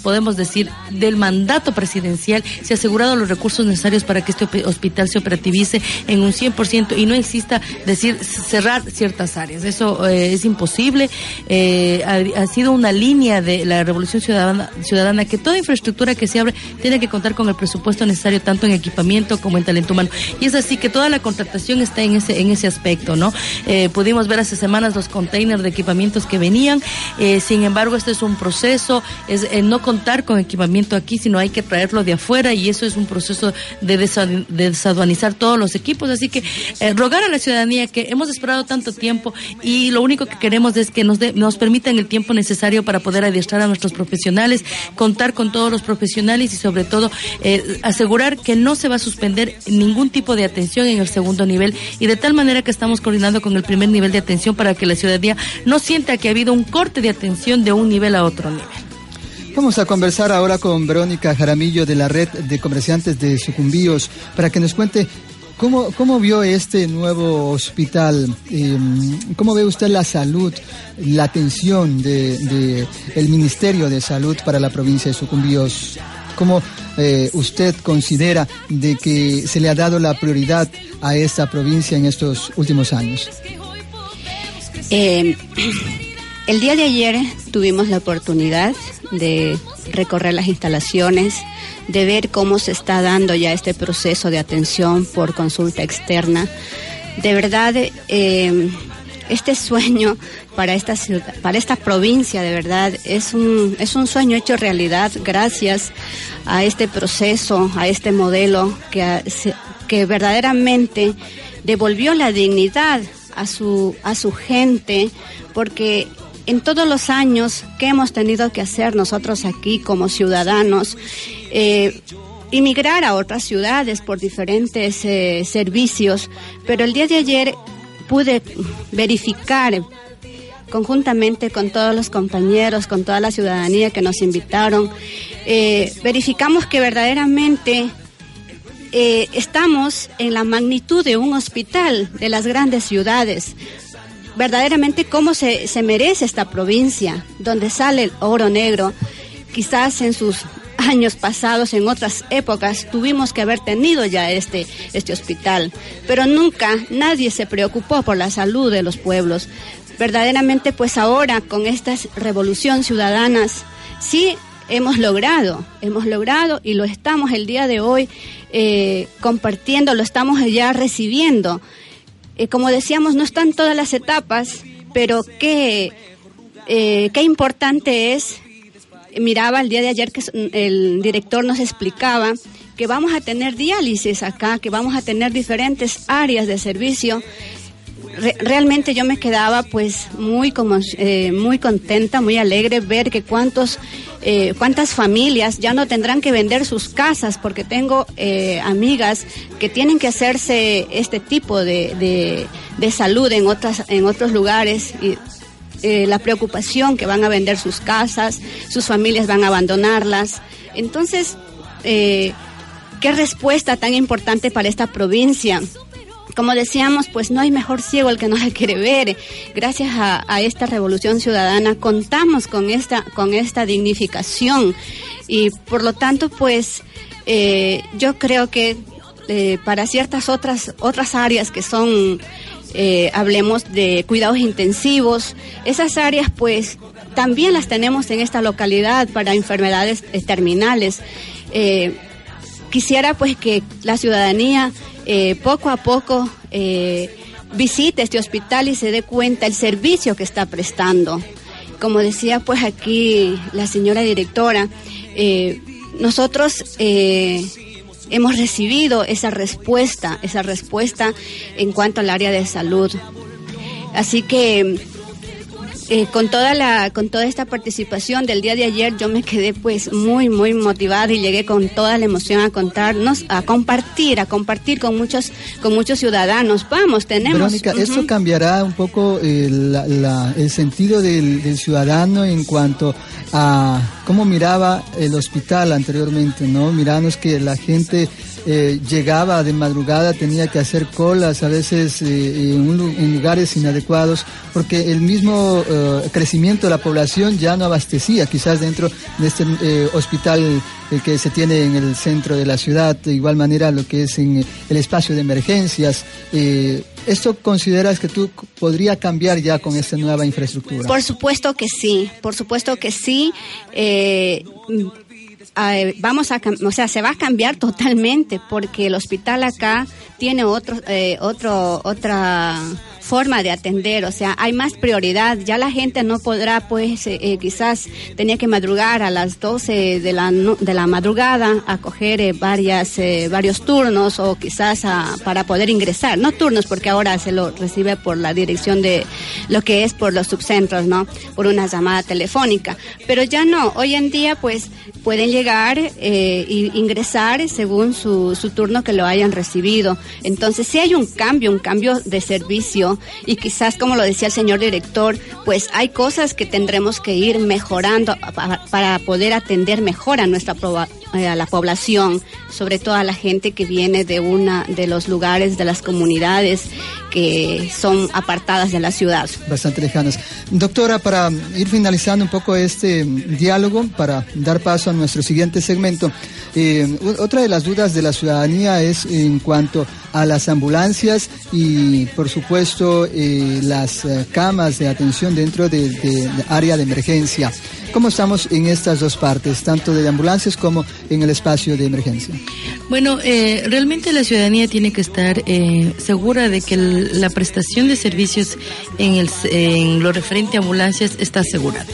podemos decir, del mandato presidencial, se ha asegurado los recursos necesarios para que este hospital se operativice en un 100% y no exista decir cerrar ciertas áreas. Eso es imposible. Eh, ha, sido una línea de la Revolución Ciudadana, Ciudadana que toda infraestructura que se abre tiene que contar con el presupuesto necesario tanto en equipamiento como en talento humano. Y es así que toda la contratación está en ese, en ese aspecto, ¿no? Eh, pudimos ver hace semanas los containers de equipamientos que venían, eh, sin embargo, este es un proceso, es no contar con equipamiento aquí, sino hay que traerlo de afuera y eso es un proceso de, desaduanizar todos los equipos. Así que rogar a la ciudadanía que hemos esperado tanto tiempo y lo único que queremos es que nos, de, nos permitan el tiempo necesario para poder adiestrar a nuestros profesionales, contar con todos los profesionales y sobre todo eh, asegurar que no se va a suspender ningún tipo de atención en el segundo nivel y de tal manera que estamos coordinando con el primer nivel de atención para que la ciudadanía no sienta que ha habido un corte de atención de un nivel a otro nivel. Vamos a conversar ahora con Verónica Jaramillo de la Red de Comerciantes de Sucumbíos para que nos cuente ¿Cómo, ¿Cómo, vio este nuevo hospital? Em, ¿Cómo ve usted la salud, la atención del de, el Ministerio de Salud para la provincia de Sucumbíos? ¿Cómo eh, usted considera de que se le ha dado la prioridad a esta provincia en estos últimos años? Em, el día de ayer tuvimos la oportunidad de recorrer las instalaciones de ver cómo se está dando ya este proceso de atención por consulta externa. De verdad, eh, este sueño para esta para esta provincia, de verdad, es un, es un sueño hecho realidad gracias a este proceso, a este modelo que, que verdaderamente devolvió la dignidad a su, a su gente, porque en todos los años que hemos tenido que hacer nosotros aquí como ciudadanos, eh, inmigrar a otras ciudades por diferentes eh, servicios, pero el día de ayer pude verificar conjuntamente con todos los compañeros, con toda la ciudadanía que nos invitaron, eh, verificamos que verdaderamente estamos en la magnitud de un hospital de las grandes ciudades verdaderamente cómo se, se merece esta provincia, donde sale el oro negro. Quizás en sus años pasados, en otras épocas, tuvimos que haber tenido ya este, este hospital, pero nunca nadie se preocupó por la salud de los pueblos. Verdaderamente, pues ahora con estas revolución ciudadanas, sí hemos logrado, hemos logrado y lo estamos el día de hoy eh, compartiendo, lo estamos ya recibiendo eh, como decíamos, no están todas las etapas, pero qué, eh, qué importante es, miraba el día de ayer que el director nos explicaba que vamos a tener diálisis acá, que vamos a tener diferentes áreas de servicio. realmente yo me quedaba pues muy como eh, muy contenta, muy alegre ver que cuántos eh, cuántas familias ya no tendrán que vender sus casas porque tengo eh, amigas que tienen que hacerse este tipo de, de, salud en, otras, en otros lugares y eh, la preocupación que van a vender sus casas, sus familias van a abandonarlas. Entonces, ¿qué respuesta tan importante para esta provincia? Como decíamos, pues no hay mejor ciego el que no la quiere ver. Gracias a, esta revolución ciudadana contamos con esta, con esta dignificación y por lo tanto, pues eh, yo creo que eh, para ciertas otras, otras áreas que son, eh, hablemos de cuidados intensivos, esas áreas pues también las tenemos en esta localidad para enfermedades eh, terminales. quisiera pues que la ciudadanía poco a poco visite este hospital y se dé cuenta el servicio que está prestando. Como decía pues aquí la señora directora, nosotros eh, hemos recibido esa respuesta, esa respuesta en cuanto al área de salud. Así que eh, con toda la con toda esta participación del día de ayer yo me quedé pues muy muy motivada y llegué con toda la emoción a contarnos a compartir a compartir con muchos con muchos ciudadanos. Vamos tenemos. Verónica esto cambiará un poco eh, el sentido del, del, ciudadano en cuanto a cómo miraba el hospital anteriormente no miramos que la gente eh, llegaba de madrugada, tenía que hacer colas, a veces eh, en, lugares inadecuados, porque el mismo eh, crecimiento de la población ya no abastecía, quizás dentro de este hospital que se tiene en el centro de la ciudad, de igual manera lo que es en el espacio de emergencias. ¿Esto consideras que tú podría cambiar ya con esta nueva infraestructura? Por supuesto que sí, por supuesto que sí. Eh, vamos a, o sea, se va a cambiar totalmente porque el hospital acá tiene otro, eh, otro, otra forma de atender, o sea, hay más prioridad. Ya la gente no podrá, pues, eh, eh, quizás tenía que madrugar a las 12 de la, de la madrugada a coger eh, varias, varios turnos o quizás para poder ingresar. No turnos, porque ahora se lo recibe por la dirección de lo que es por los subcentros, ¿no? Por una llamada telefónica. Pero ya no, hoy en día, pues, pueden llegar e ingresar según su, su turno que lo hayan recibido. Entonces, si hay un cambio, un cambio de servicio y quizás, como lo decía el señor director, pues hay cosas que tendremos que ir mejorando para, poder atender mejor a nuestra eh, a la población, sobre todo a la gente que viene de una de los lugares de las comunidades que son apartadas de la ciudad. Bastante lejanas. Doctora, para ir finalizando un poco este diálogo, para dar paso a nuestro siguiente segmento, eh, otra de las dudas de la ciudadanía es en cuanto a las ambulancias y, por supuesto, eh, las eh, camas de atención dentro del de, área de emergencia. ¿Cómo estamos en estas dos partes, tanto de ambulancias como en el espacio de emergencia? Bueno, eh, realmente la ciudadanía tiene que estar eh, segura de que la prestación de servicios en, el, en lo referente a ambulancias está asegurada.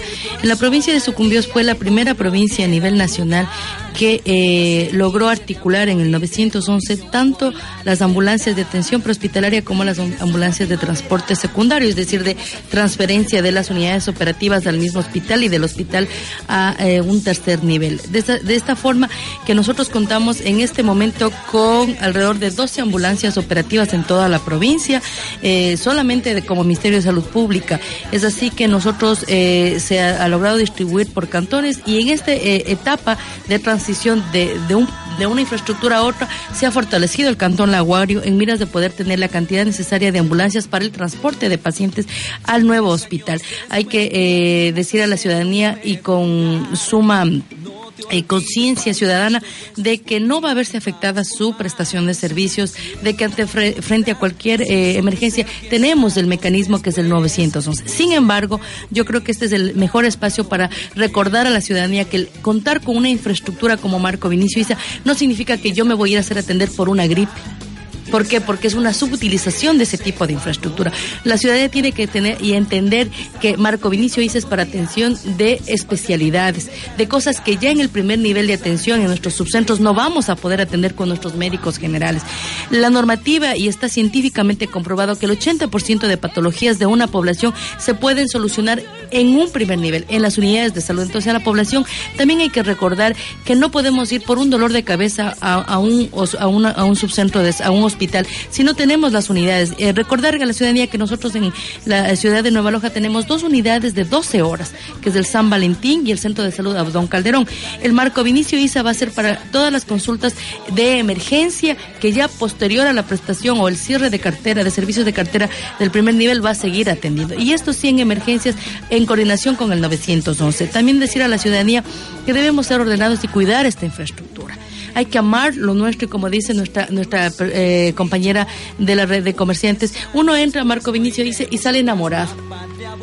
En la provincia de Sucumbios fue la primera provincia a nivel nacional que eh, logró articular en el 911 tanto las ambulancias de atención prehospitalaria como las ambulancias de transporte secundario, es decir, de transferencia de las unidades operativas al mismo hospital y del hospital a eh, un tercer nivel. De esta, forma que nosotros contamos en este momento con alrededor de 12 ambulancias operativas en toda la provincia, eh, solamente de, como Ministerio de Salud Pública. Es así que nosotros se ha, ha, logrado distribuir por cantones y en esta etapa de de, de, un, de una infraestructura a otra, se ha fortalecido el Cantón Laguario en miras de poder tener la cantidad necesaria de ambulancias para el transporte de pacientes al nuevo hospital. Hay que eh, decir a la ciudadanía y con suma eh, conciencia ciudadana de que no va a verse afectada su prestación de servicios, de que ante frente a cualquier eh, emergencia tenemos el mecanismo que es el 911. Sin embargo, yo creo que este es el mejor espacio para recordar a la ciudadanía que el contar con una infraestructura como Marco Vinicio Isa no significa que yo me voy a ir a hacer atender por una gripe ¿Por qué? Porque es una subutilización de ese tipo de infraestructura. La ciudadanía tiene que tener y entender que Marco Vinicio dice es para atención de especialidades, de cosas que ya en el primer nivel de atención en nuestros subcentros no vamos a poder atender con nuestros médicos generales. La normativa, y está científicamente comprobado, que el 80% de patologías de una población se pueden solucionar en un primer nivel, en las unidades de salud. Entonces, a la población también hay que recordar que no podemos ir por un dolor de cabeza a, un, a, a un subcentro, de, a un hospital hospital si no tenemos las unidades. Eh, recordar a la ciudadanía que nosotros en la ciudad de Nueva Loja tenemos dos unidades de 12 horas, que es el San Valentín y el Centro de Salud Abdón Calderón. El marco Vinicio ISA va a ser para todas las consultas de emergencia que ya posterior a la prestación o el cierre de cartera, de servicios de cartera del primer nivel va a seguir atendiendo. Y esto sí en emergencias en coordinación con el 911. También decir a la ciudadanía que debemos ser ordenados y cuidar esta infraestructura. Hay que amar lo nuestro y como dice nuestra nuestra eh, compañera de la red de comerciantes, uno entra, Marco Vinicio dice, y sale enamorado.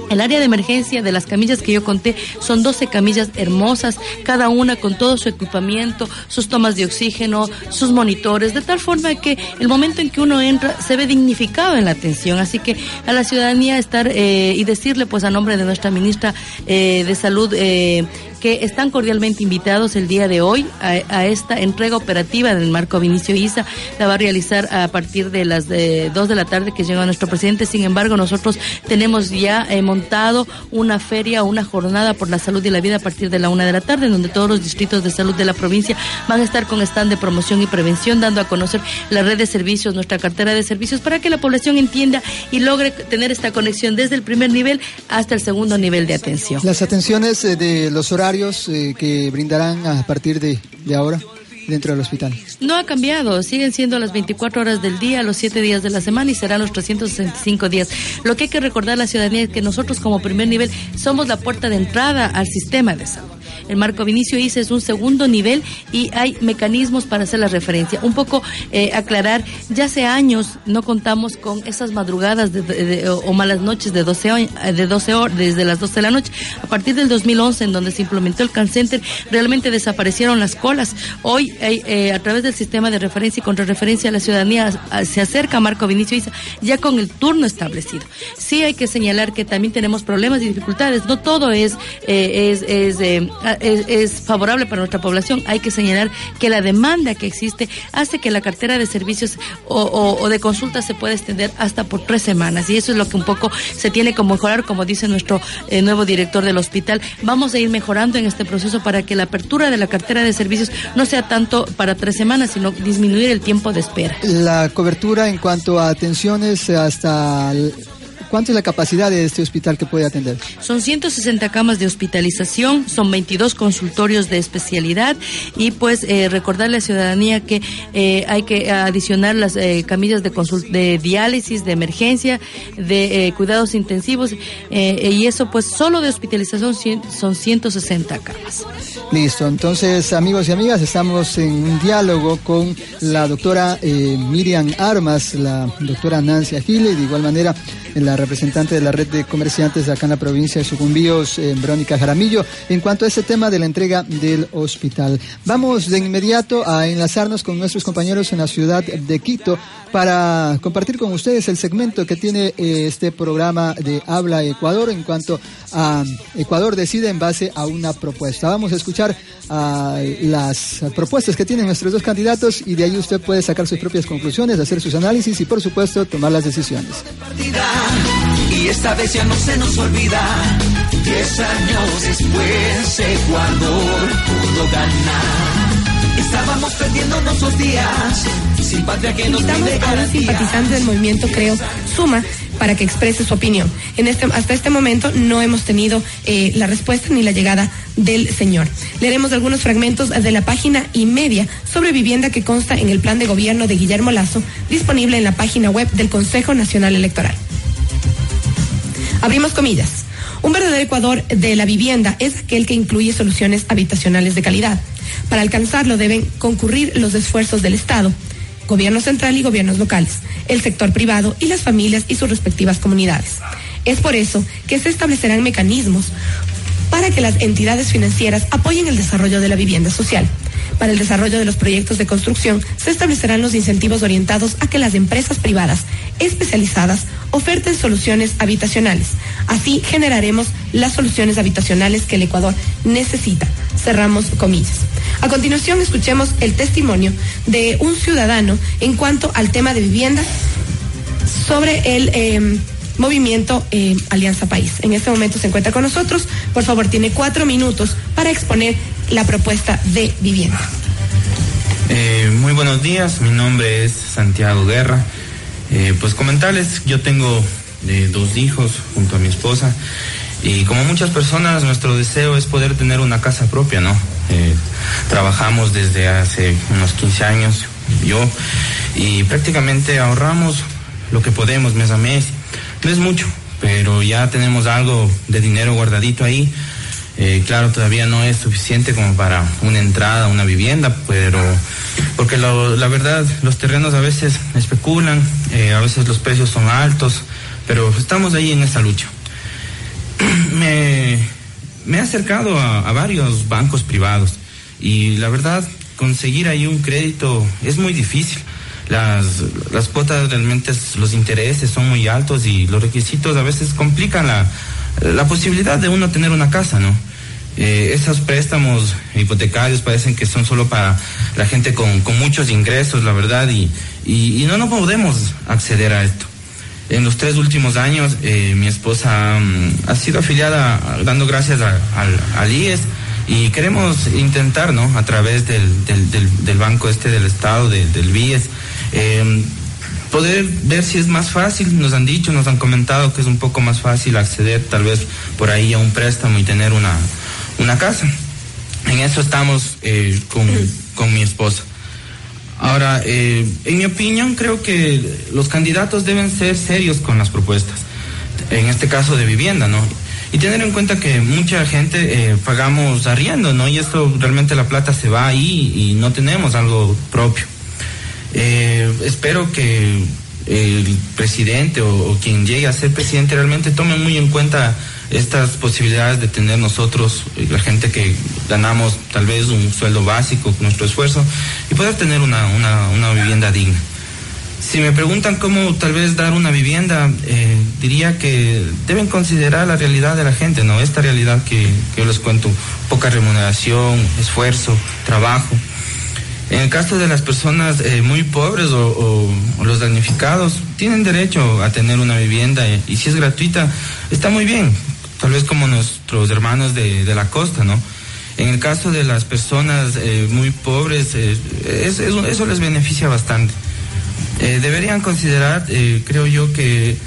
El área de emergencia de las camillas que yo conté son 12 camillas hermosas, cada una con todo su equipamiento, sus tomas de oxígeno, sus monitores, de tal forma que el momento en que uno entra se ve dignificado en la atención. Así que a la ciudadanía estar eh, y decirle pues a nombre de nuestra ministra eh, de Salud eh, que están cordialmente invitados el día de hoy a, esta entrega operativa del marco Vinicio Isa. La va a realizar a partir de las de 2 de la tarde que llega nuestro presidente. Sin embargo, nosotros tenemos ya montado una feria, una jornada por la salud y la vida a partir de la una de la tarde, en donde todos los distritos de salud de la provincia van a estar con stand de promoción y prevención, dando a conocer la red de servicios, nuestra cartera de servicios, para que la población entienda y logre tener esta conexión desde el primer nivel hasta el segundo nivel de atención. Las atenciones eh, de los horarios eh, que brindarán a partir de, de ahora dentro del hospital? No ha cambiado, siguen siendo las 24 horas del día, los 7 días de la semana y serán los 365 días. Lo que hay que recordar a la ciudadanía es que nosotros como primer nivel somos la puerta de entrada al sistema de salud. El marco Vinicio ICE es un segundo nivel y hay mecanismos para hacer la referencia. Un poco eh, aclarar, ya hace años no contamos con esas madrugadas o malas noches de 12, de 12 horas, desde las 12 de la noche. A partir del 2011, en donde se implementó el Can Center, realmente desaparecieron las colas. Hoy, eh, a través del sistema de referencia y contrarreferencia, la ciudadanía se acerca a Marco Vinicio ICE ya con el turno establecido. Sí hay que señalar que también tenemos problemas y dificultades. No todo es, eh, es, es favorable para nuestra población, hay que señalar que la demanda que existe hace que la cartera de servicios o, de consultas se pueda extender hasta por tres semanas. Y eso es lo que un poco se tiene que mejorar, como dice nuestro eh, nuevo director del hospital. Vamos a ir mejorando en este proceso para que la apertura de la cartera de servicios no sea tanto para tres semanas, sino disminuir el tiempo de espera. La cobertura en cuanto a atenciones hasta ¿Cuánto es la capacidad de este hospital que puede atender? Son 160 camas de hospitalización, son 22 consultorios de especialidad y pues eh, recordarle a la ciudadanía que eh, hay que adicionar las eh, camillas de, de diálisis, de emergencia, de cuidados intensivos y eso pues solo de hospitalización son 160 camas. Listo, entonces amigos y amigas, estamos en un diálogo con la doctora Miriam Armas, la doctora Nancy Agile de igual manera la representante de la red de comerciantes acá en la provincia de Sucumbíos, eh, Verónica Jaramillo, en cuanto a ese tema de la entrega del hospital. Vamos de inmediato a enlazarnos con nuestros compañeros en la ciudad de Quito para compartir con ustedes el segmento que tiene eh, este programa de Habla Ecuador en cuanto a Ecuador decide en base a una propuesta. Vamos a escuchar ah, las propuestas que tienen nuestros dos candidatos y de ahí usted puede sacar sus propias conclusiones, hacer sus análisis y por supuesto tomar las decisiones. Y esta vez ya no se nos olvida, diez años después Ecuador pudo ganar. Estábamos perdiendo nuestros días, sin patria que nos Invitamos a un simpatizante del movimiento Creo Suma para que exprese su opinión. En este, hasta este momento no hemos tenido eh, la respuesta ni la llegada del señor. Leeremos algunos fragmentos de la página y media sobre vivienda que consta en el plan de gobierno de Guillermo Lazo, disponible en la página web del Consejo Nacional Electoral. Abrimos comillas. Un verdadero Ecuador de la vivienda es aquel que incluye soluciones habitacionales de calidad. Para alcanzarlo deben concurrir los esfuerzos del Estado, gobierno central y gobiernos locales, el sector privado y las familias y sus respectivas comunidades. Es por eso que se establecerán mecanismos para que las entidades financieras apoyen el desarrollo de la vivienda social. Para el desarrollo de los proyectos de construcción se establecerán los incentivos orientados a que las empresas privadas especializadas oferten soluciones habitacionales. Así generaremos las soluciones habitacionales que el Ecuador necesita. Cerramos comillas. A continuación escuchemos el testimonio de un ciudadano en cuanto al tema de vivienda sobre el em, movimiento em, Alianza País. En este momento se encuentra con nosotros. Por favor, tiene cuatro minutos para exponer la propuesta de vivienda. Eh, muy buenos días, mi nombre es Santiago Guerra. Eh, pues comentarles, yo tengo eh, dos hijos junto a mi esposa y como muchas personas nuestro deseo es poder tener una casa propia, ¿no? Eh, trabajamos desde hace unos 15 años yo y prácticamente ahorramos lo que podemos mes a mes. No es mucho, pero ya tenemos algo de dinero guardadito ahí Eh, claro, todavía no es suficiente como para una entrada, una vivienda, pero porque la verdad los terrenos a veces especulan, eh, a veces los precios son altos, pero estamos ahí en esa lucha. me, he acercado a, varios bancos privados y la verdad conseguir ahí un crédito es muy difícil. Las, las cuotas realmente, los intereses son muy altos y los requisitos a veces complican la, la posibilidad de uno tener una casa, ¿no? Eh, esos préstamos hipotecarios parecen que son solo para la gente con, muchos ingresos, la verdad, y, y, no, no podemos acceder a esto. En los tres últimos años, eh, mi esposa mm, ha sido afiliada, dando gracias al IES, y queremos intentar, ¿no? A través del, del, banco este del Estado, del BIES, eh, poder ver si es más fácil, nos han dicho, nos han comentado que es un poco más fácil acceder tal vez por ahí a un préstamo y tener una, una casa. En eso estamos eh, con, mi esposa. Ahora, eh, en mi opinión, creo que los candidatos deben ser serios con las propuestas, en este caso de vivienda, ¿no? Y tener en cuenta que mucha gente eh, pagamos arriendo, ¿no? Y esto realmente la plata se va ahí y no tenemos algo propio. Eh, espero que el presidente o, quien llegue a ser presidente realmente tome muy en cuenta estas posibilidades de tener nosotros, eh, la gente que ganamos tal vez un sueldo básico con nuestro esfuerzo, y poder tener una, una, vivienda digna. Si me preguntan cómo tal vez dar una vivienda, eh, diría que deben considerar la realidad de la gente, ¿no? Esta realidad que, que yo les cuento, poca remuneración, esfuerzo, trabajo. En el caso de las personas eh, muy pobres o, los damnificados, tienen derecho a tener una vivienda y, si es gratuita, está muy bien, tal vez como nuestros hermanos de, la costa, ¿no? En el caso de las personas eh, muy pobres, eh, eso les beneficia bastante. deberían considerar, creo yo, que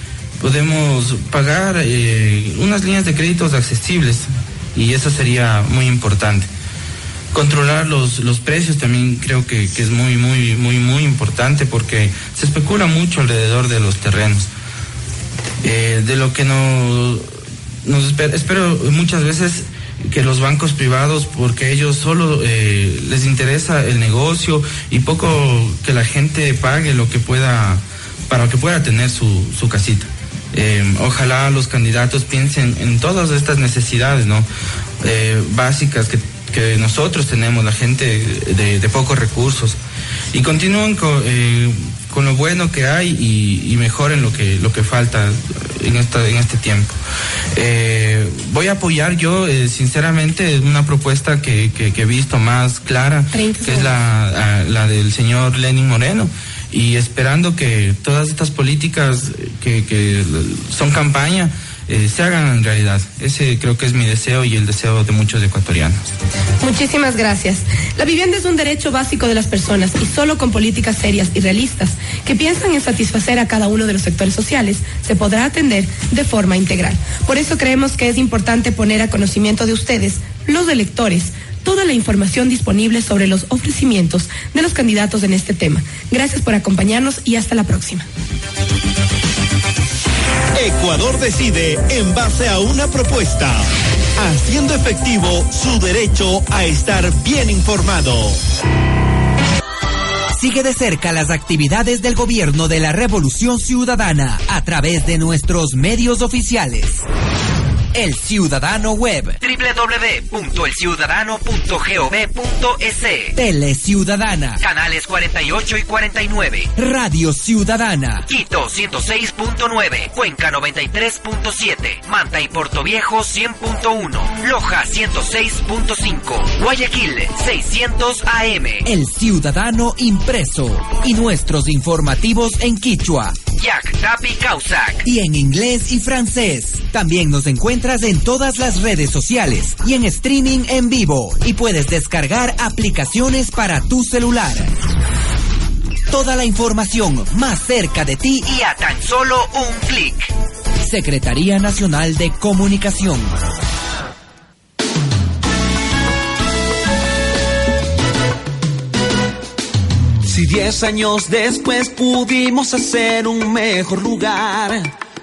podemos pagar unas líneas de créditos accesibles y eso sería muy importante controlar los, los precios también creo que, es muy, muy, muy, muy importante porque se especula mucho alrededor de los terrenos. Eh, de lo que no, nos espero muchas veces que los bancos privados, porque ellos solo eh, les interesa el negocio y poco que la gente pague lo que pueda, para que pueda tener su, su casita. Eh, ojalá los candidatos piensen en todas estas necesidades, ¿no? básicas que que nosotros tenemos, la gente de, pocos recursos, y continúen eh, con, lo bueno que hay y, mejoren lo que, lo que falta en, esta, en este tiempo. Eh, voy a apoyar yo, eh, sinceramente, una propuesta que, he visto más clara, que es la, la del señor Lenin Moreno. Y esperando que todas estas políticas que, que son campaña eh, se hagan en realidad. Ese creo que es mi deseo y el deseo de muchos ecuatorianos. Muchísimas gracias. La vivienda es un derecho básico de las personas y solo con políticas serias y realistas que piensan en satisfacer a cada uno de los sectores sociales se podrá atender de forma integral. Por eso creemos que es importante poner a conocimiento de ustedes, los electores, toda la información disponible sobre los ofrecimientos de los candidatos en este tema. Gracias por acompañarnos y hasta la próxima. Ecuador decide en base a una propuesta, haciendo efectivo su derecho a estar bien informado. Sigue de cerca las actividades del gobierno de la Revolución Ciudadana a través de nuestros medios oficiales. El Ciudadano Web. www.elciudadano.gov.es. Tele Ciudadana. Canales 48 y 49. Radio Ciudadana. Quito 106.9. Cuenca 93.7. Manta y Puerto Viejo 100.1. Loja 106.5. Guayaquil 600 AM. El Ciudadano Impreso. Y nuestros informativos en Quichua. Jack Tapi. Y en inglés y francés. También nos encuentra en todas las redes sociales y en streaming en vivo y puedes descargar aplicaciones para tu celular. Toda la información más cerca de ti y a tan solo un clic. Secretaría Nacional de Comunicación. Si diez años después pudimos hacer un mejor lugar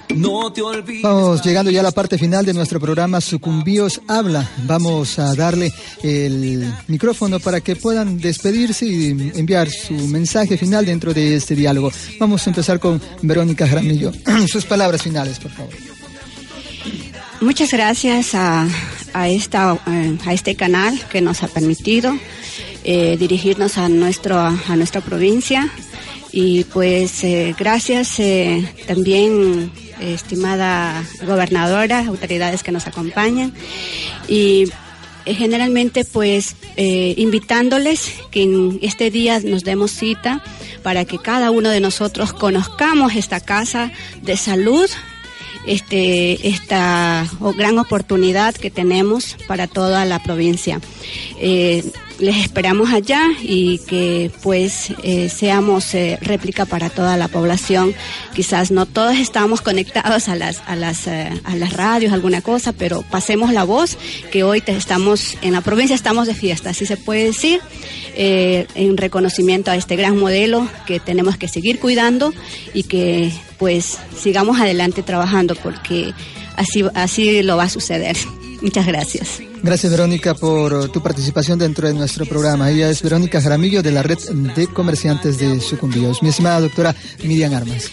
No te olvides. Vamos llegando ya a la parte final de nuestro programa Sucumbíos Habla. Vamos a darle el micrófono para que puedan despedirse y enviar su mensaje final dentro de este diálogo. Vamos a empezar con Verónica Gramillo. Sus palabras finales, por favor. Muchas gracias a, a, esta, eh, a este canal que nos ha permitido eh, dirigirnos a, nuestro, a nuestra provincia. Y pues eh, gracias eh, también, estimada gobernadora, autoridades que nos acompañan. Y generalmente pues invitándoles que en este día nos demos cita para que cada uno de nosotros conozcamos esta casa de salud este, esta gran oportunidad que tenemos para toda la provincia. Les esperamos allá y que pues eh, seamos eh, réplica para toda la población. Quizás no todos estamos conectados a las a las eh, a las radios, alguna cosa, pero pasemos la voz que hoy te estamos en la provincia estamos de fiesta, así se puede decir, eh, en reconocimiento a este gran modelo que tenemos que seguir cuidando y que pues sigamos adelante trabajando porque así así lo va a suceder. Muchas gracias. Gracias Verónica por tu participación dentro de nuestro programa. Ella es Verónica Jaramillo de la Red de Comerciantes de Sucumbíos. Mi estimada doctora Miriam Armas.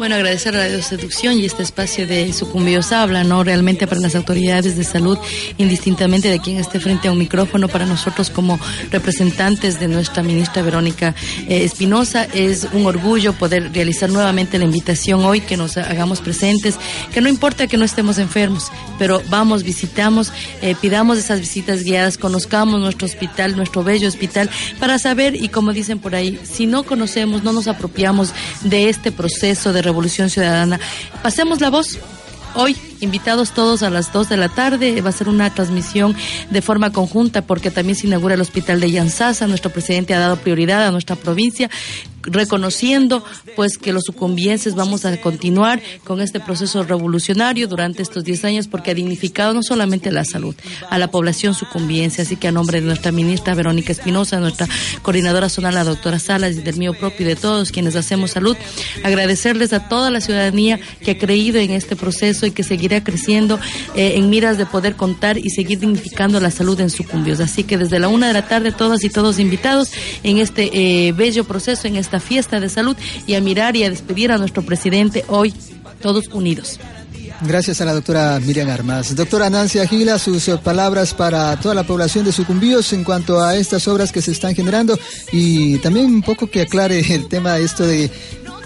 Bueno, agradecer a Radio Seducción y este espacio de Sucumbíos Habla, ¿no? Realmente para las autoridades de salud, indistintamente de quien esté frente a un micrófono, para nosotros como representantes de nuestra ministra Verónica eh, Espinosa, es un orgullo poder realizar nuevamente la invitación hoy, que nos hagamos presentes, que no importa que no estemos enfermos, pero vamos, visitamos, eh, pidamos esas visitas guiadas, conozcamos nuestro hospital, nuestro bello hospital, para saber, y como dicen por ahí, si no conocemos, no nos apropiamos de este proceso de revolución ciudadana, pasemos la voz. Hoy, invitados todos a las 2 de la tarde, va a ser una transmisión de forma conjunta porque también se inaugura el hospital de Yansasa. Nuestro presidente ha dado prioridad a nuestra provincia reconociendo pues que los sucumbienses vamos a continuar con este proceso revolucionario durante estos 10 años porque ha dignificado no solamente la salud, a la población sucumbiense, así que a nombre de nuestra ministra Verónica Espinosa, nuestra coordinadora zonal, la doctora Salas y del mío propio y de todos quienes hacemos salud, agradecerles a toda la ciudadanía que ha creído en este proceso y que seguirá creciendo eh, en miras de poder contar y seguir dignificando la salud en sucumbios. Así que desde la una de la tarde todas y todos invitados en este eh, bello proceso, en esta fiesta de salud y a mirar y a despedir a nuestro presidente hoy, todos unidos. Gracias a la doctora Miriam Armas. Doctora Nancy Agila, sus eh, palabras para toda la población de Sucumbíos en cuanto a estas obras que se están generando y también un poco que aclare el tema esto de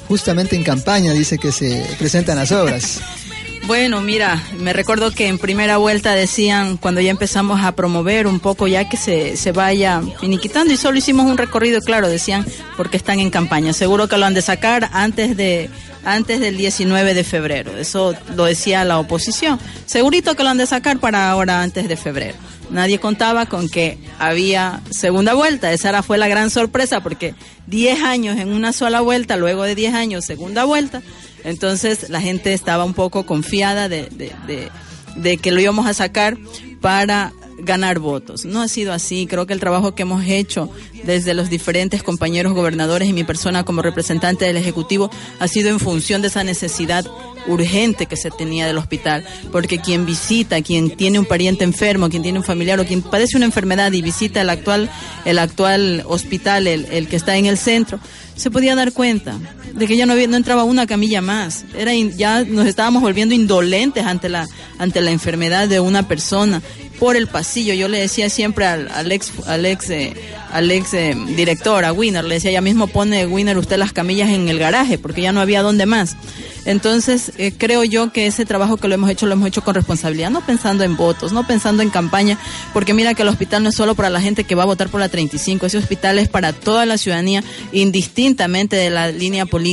justamente en campaña dice que se presentan las obras. Bueno, mira, me recuerdo que en primera vuelta decían, cuando ya empezamos a promover un poco, ya que se, se vaya finiquitando, y solo hicimos un recorrido, claro, decían, porque están en campaña. Seguro que lo han de sacar antes de antes del 19 de febrero. Eso lo decía la oposición. Segurito que lo han de sacar para ahora, antes de febrero. Nadie contaba con que había segunda vuelta. Esa fue la gran sorpresa, porque 10 años en una sola vuelta, luego de 10 años, segunda vuelta. Entonces la gente estaba un poco confiada de, de, de, de, que lo íbamos a sacar para ganar votos. No ha sido así. Creo que el trabajo que hemos hecho desde los diferentes compañeros gobernadores y mi persona como representante del Ejecutivo ha sido en función de esa necesidad urgente que se tenía del hospital. Porque quien visita, quien tiene un pariente enfermo, quien tiene un familiar o quien padece una enfermedad y visita el actual, el actual hospital, el, el que está en el centro, se podía dar cuenta de que ya no, había, no entraba una camilla más. Era ya nos estábamos volviendo indolentes ante la, ante la enfermedad de una persona por el pasillo. Yo le decía siempre al, al ex, al ex, eh, al ex eh, director, a Winner, le decía, ya mismo pone Winner usted las camillas en el garaje, porque ya no había dónde más. Entonces, eh, creo yo que ese trabajo que lo hemos hecho, lo hemos hecho con responsabilidad, no pensando en votos, no pensando en campaña, porque mira que el hospital no es solo para la gente que va a votar por la 35, ese hospital es para toda la ciudadanía, indistintamente de la línea política.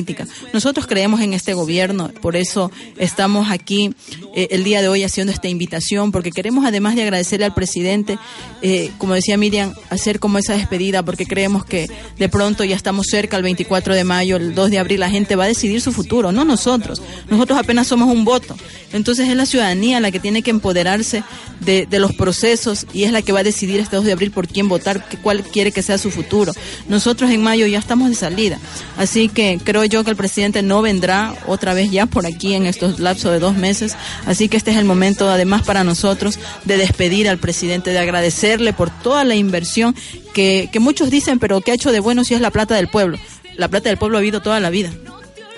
Nosotros creemos en este gobierno, por eso estamos aquí eh, el día de hoy haciendo esta invitación, porque queremos además de agradecerle al presidente, eh, como decía Miriam, hacer como esa despedida, porque creemos que de pronto ya estamos cerca, el 24 de mayo, el 2 de abril, la gente va a decidir su futuro, no nosotros. Nosotros apenas somos un voto. Entonces es la ciudadanía la que tiene que empoderarse de, los procesos y es la que va a decidir este 2 de abril por quién votar, cuál quiere que sea su futuro. Nosotros en mayo ya estamos de salida. Así que creo yo que el presidente no vendrá otra vez ya por aquí en estos lapsos de dos meses. Así que este es el momento, además, para nosotros de despedir al presidente, de agradecerle por toda la inversión que, que muchos dicen, pero que ha hecho de bueno si es la plata del pueblo. La plata del pueblo ha habido toda la vida.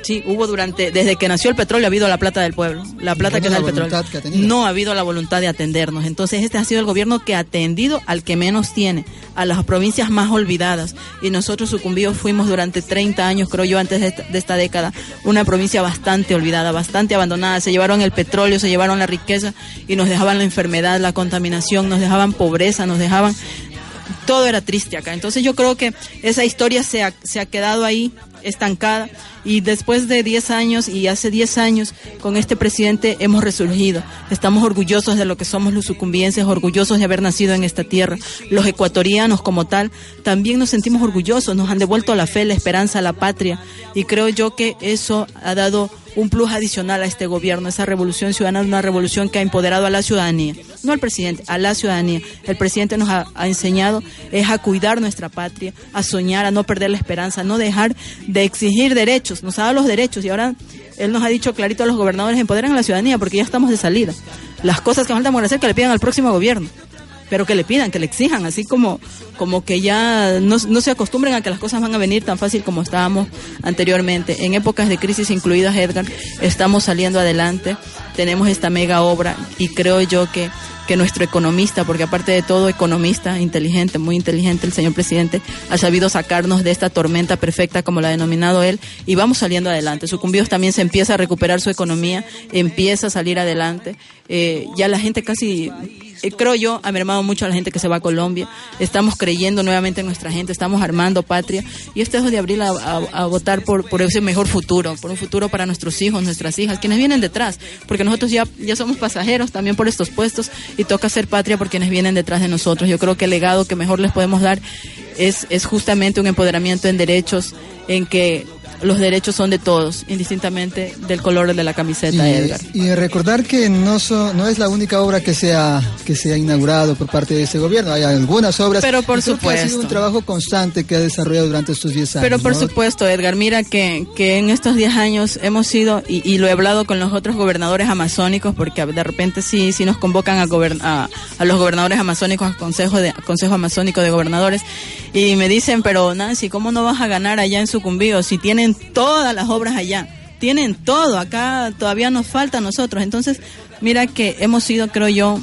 Sí, hubo durante, desde que nació el petróleo ha habido la plata del pueblo, la plata que da el petróleo. No ha habido la voluntad de atendernos. Entonces este ha sido el gobierno que ha atendido al que menos tiene, a las provincias más olvidadas. Y nosotros sucumbidos fuimos durante 30 años, creo yo, antes de esta, de esta década, una provincia bastante olvidada, bastante abandonada. Se llevaron el petróleo, se llevaron la riqueza y nos dejaban la enfermedad, la contaminación, nos dejaban pobreza, nos dejaban todo era triste acá. Entonces yo creo que esa historia se ha, se ha quedado ahí estancada y después de 10 años y hace 10 años con este presidente hemos resurgido. Estamos orgullosos de lo que somos los sucumbienses, orgullosos de haber nacido en esta tierra. Los ecuatorianos como tal también nos sentimos orgullosos, nos han devuelto la fe, la esperanza, la patria y creo yo que eso ha dado un plus adicional a este gobierno, esa revolución ciudadana, una revolución que ha empoderado a la ciudadanía, no al presidente, a la ciudadanía. El presidente nos ha, enseñado es a cuidar nuestra patria, a soñar, a no perder la esperanza, a no dejar de exigir derechos. Nos ha dado los derechos y ahora él nos ha dicho clarito a los gobernadores empoderen a la ciudadanía porque ya estamos de salida. Las cosas que faltan por hacer que le pidan al próximo gobierno pero que le pidan, que le exijan, así como, como que ya no, no, se acostumbren a que las cosas van a venir tan fácil como estábamos anteriormente. En épocas de crisis incluidas, Edgar, estamos saliendo adelante, tenemos esta mega obra y creo yo que que nuestro economista, porque aparte de todo economista, inteligente, muy inteligente, el señor presidente, ha sabido sacarnos de esta tormenta perfecta, como la ha denominado él, y vamos saliendo adelante. Sucumbidos también se empieza a recuperar su economía, empieza a salir adelante. Eh, ya la gente casi eh, creo yo, ha mermado mucho a la gente que se va a Colombia. Estamos creyendo nuevamente en nuestra gente, estamos armando patria. Y este 2 de abril a, votar por, por ese mejor futuro, por un futuro para nuestros hijos, nuestras hijas, quienes vienen detrás. Porque nosotros ya, ya somos pasajeros también por estos puestos y toca ser patria por quienes vienen detrás de nosotros. Yo creo que el legado que mejor les podemos dar es, es justamente un empoderamiento en derechos, en que los derechos son de todos, indistintamente del color de la camiseta, y, Edgar. Y recordar que no, so, no es la única obra que se, ha, que se ha inaugurado por parte de ese gobierno, hay algunas obras. Pero por supuesto. ha sido un trabajo constante que ha desarrollado durante estos 10 años. Pero por ¿no? supuesto, Edgar, mira que, que en estos 10 años hemos sido, y, y, lo he hablado con los otros gobernadores amazónicos, porque de repente sí, sí nos convocan a, a, a los gobernadores amazónicos, al Consejo, de, Consejo Amazónico de Gobernadores, y me dicen, pero Nancy, ¿cómo no vas a ganar allá en Sucumbío si tienen todas las obras allá? Tienen todo, acá todavía nos falta a nosotros. Entonces, mira que hemos sido, creo yo,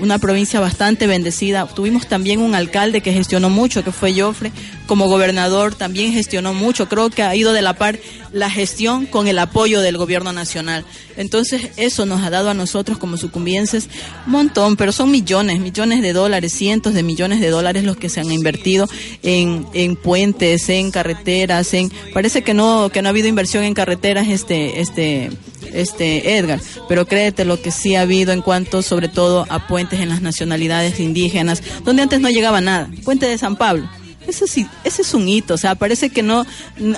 una provincia bastante bendecida. Tuvimos también un alcalde que gestionó mucho, que fue Joffre. Como gobernador también gestionó mucho. Creo que ha ido de la par la gestión con el apoyo del gobierno nacional. Entonces eso nos ha dado a nosotros como sucumbienses un montón, pero son millones, millones de dólares, cientos de millones de dólares los que se han invertido en, en puentes, en carreteras, en parece que no que no ha habido inversión en carreteras este este este Edgar, pero créete lo que sí ha habido en cuanto sobre todo a puentes en las nacionalidades indígenas, donde antes no llegaba nada. Puente de San Pablo. Eso sí, ese es un hito, o sea, parece que no,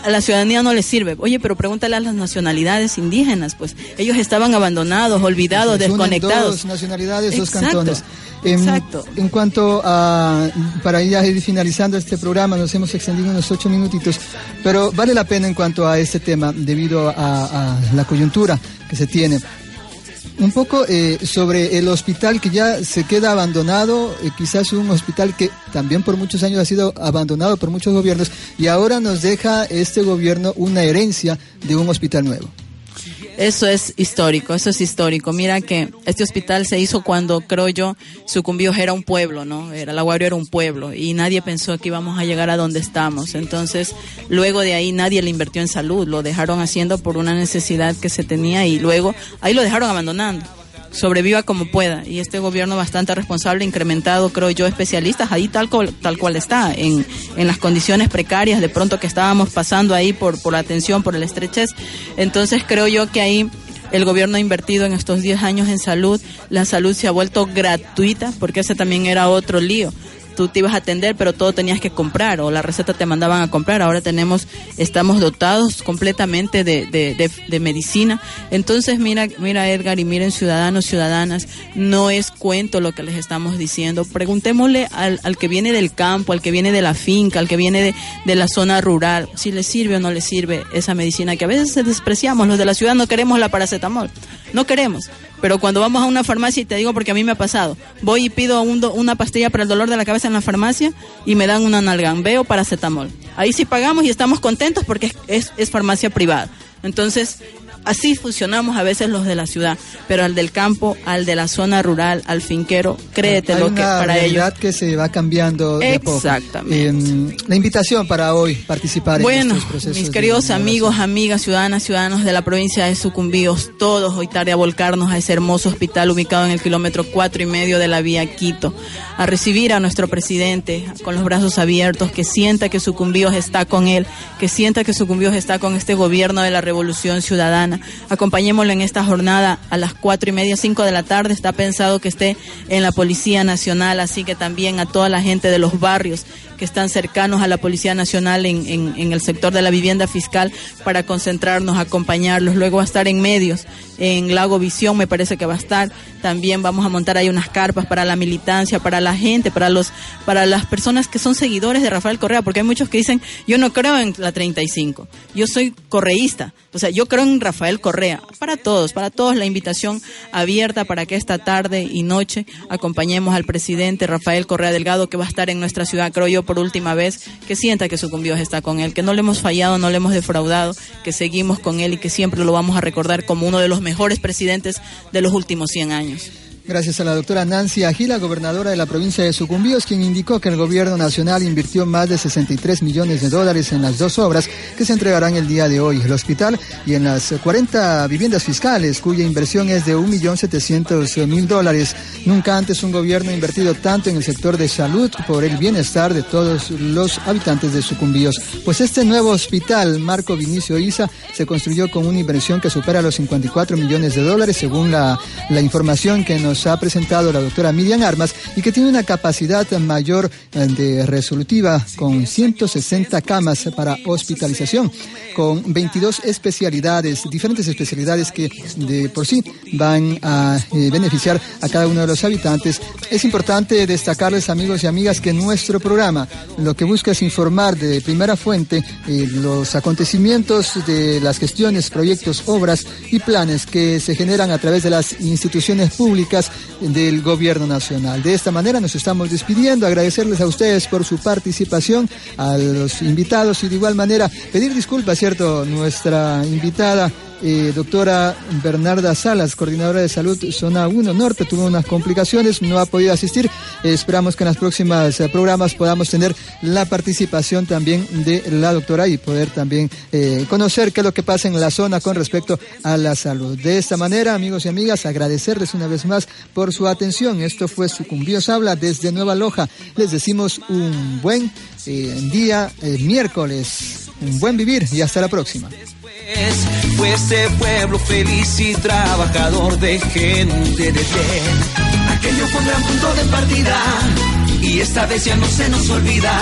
a la ciudadanía no le sirve. Oye, pero pregúntale a las nacionalidades indígenas, pues ellos estaban abandonados, olvidados, desconectados. Dos nacionalidades, Exacto. dos cantones. En, Exacto. En cuanto a, para ya ir finalizando este programa, nos hemos extendido unos ocho minutitos, pero vale la pena en cuanto a este tema, debido a, a la coyuntura que se tiene un poco eh, sobre el hospital que ya se queda abandonado, eh, quizás un hospital que también por muchos años ha sido abandonado por muchos gobiernos y ahora nos deja este gobierno una herencia de un hospital nuevo. Eso es histórico, eso es histórico. Mira que este hospital se hizo cuando, creo yo, Sucumbíos era un pueblo, ¿no? Era, la Guario era un pueblo y nadie pensó que íbamos a llegar a donde estamos. Entonces, luego de ahí nadie le invirtió en salud, lo dejaron haciendo por una necesidad que se tenía y luego ahí lo dejaron abandonando sobreviva como pueda. Y este gobierno bastante responsable, incrementado, creo yo, especialistas ahí tal cual, tal cual está, en, en las condiciones precarias de pronto que estábamos pasando ahí por, por la atención, por el estrechez. Entonces creo yo que ahí El gobierno ha invertido en estos 10 años en salud. La salud se ha vuelto gratuita porque ese también era otro lío tú te ibas a atender, pero todo tenías que comprar o la receta te mandaban a comprar. Ahora tenemos, estamos dotados completamente de, de, de, medicina. Entonces, mira, mira Edgar y miren ciudadanos, ciudadanas, no es cuento lo que les estamos diciendo. Preguntémosle al, al que viene del campo, al que viene de la finca, al que viene de, de la zona rural, si le sirve o no le sirve esa medicina que a veces despreciamos. Los de la ciudad no queremos la paracetamol, no queremos. Pero cuando vamos a una farmacia, y te digo porque a mí me ha pasado, voy y pido una pastilla para el dolor de la cabeza en la farmacia y me dan una para paracetamol. Ahí sí pagamos y estamos contentos porque es farmacia privada. Entonces, Así funcionamos a veces los de la ciudad, pero al del campo, al de la zona rural, al finquero, créetelo que para ellos. que se va cambiando. Exactamente. Em, la invitación para hoy participar en estos procesos. Mis queridos amigos, amigas, ciudadanas, ciudadanos de la provincia de Sucumbíos, todos hoy tarde a volcarnos a ese hermoso hospital ubicado en el kilómetro cuatro y medio de la vía Quito, a recibir a nuestro presidente con los brazos abiertos, que sienta que Sucumbíos está con él, que sienta que Sucumbíos está con este gobierno de la revolución ciudadana Acompañémoslo en esta jornada a las cuatro y media, cinco de la tarde. Está pensado que esté en la Policía Nacional, así que también a toda la gente de los barrios que están cercanos a la Policía Nacional en, en, el sector de la vivienda fiscal para concentrarnos, acompañarlos. Luego va a estar en medios, en Lago Visión me parece que va a estar. También vamos a montar ahí unas carpas para la militancia, para la gente, para los para las personas que son seguidores de Rafael Correa, porque hay muchos que dicen, yo no creo en la 35, yo soy correísta, o sea, yo creo en Rafael Correa. Para todos, para todos la invitación abierta para que esta tarde y noche acompañemos al presidente Rafael Correa Delgado, que va a estar en nuestra ciudad, creo yo, por última vez, que sienta que su convivio está con él, que no le hemos fallado, no le hemos defraudado, que seguimos con él y que siempre lo vamos a recordar como uno de los mejores presidentes de los últimos 100 años. Gracias a la doctora Nancy Agila, gobernadora de la provincia de Sucumbíos, quien indicó que el gobierno nacional invirtió más de 63 millones de dólares en las dos obras que se entregarán el día de hoy, el hospital y en las 40 viviendas fiscales, cuya inversión es de 1.700.000 dólares. Nunca antes un gobierno ha invertido tanto en el sector de salud por el bienestar de todos los habitantes de Sucumbíos. Pues este nuevo hospital, Marco Vinicio Isa, se construyó con una inversión que supera los 54 millones de dólares, según la, la información que nos ha presentado la doctora Miriam Armas y que tiene una capacidad mayor eh, de resolutiva con 160 camas para hospitalización, con 22 especialidades, diferentes especialidades que de por sí van a eh, beneficiar a cada uno de los habitantes. Es importante destacarles, amigos y amigas, que nuestro programa lo que busca es informar de primera fuente eh, los acontecimientos de las gestiones, proyectos, obras y planes que se generan a través de las instituciones públicas del Gobierno Nacional. De esta manera nos estamos despidiendo, agradecerles a ustedes por su participación, a los invitados y de igual manera pedir disculpas, ¿cierto? Nuestra invitada eh, doctora Bernarda Salas, coordinadora de salud Zona 1 Norte, tuvo unas complicaciones, no ha podido asistir. esperamos que en los próximos eh, programas podamos tener la participación también de la doctora y poder también eh, conocer qué es lo que pasa en la zona con respecto a la salud. De esta manera, amigos y amigas, agradecerles una vez más por su atención. Esto fue Sucumbíos Habla desde Nueva Loja. Les decimos un buen día miércoles, un buen vivir y hasta la próxima fue ese pueblo feliz y trabajador de gente de bien. Aquello fue un gran punto de partida y esta vez ya no se nos olvida.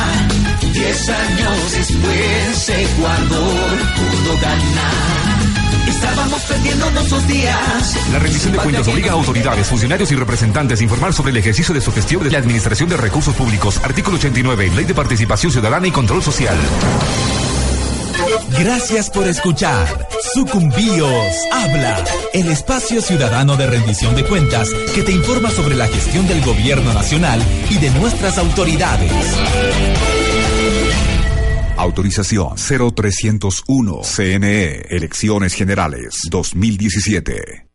Diez años después Ecuador pudo ganar. Estábamos perdiendo nuestros días. La rendición de cuentas obliga a autoridades, funcionarios y representantes a informar sobre el ejercicio de su gestión de la Administración de Recursos Públicos. Artículo 89, Ley de Participación Ciudadana y Control Social. Gracias por escuchar. Sucumbíos Habla, el espacio ciudadano de rendición de cuentas que te informa sobre la gestión del gobierno nacional y de nuestras autoridades. Autorización 0301 CNE Elecciones Generales 2017.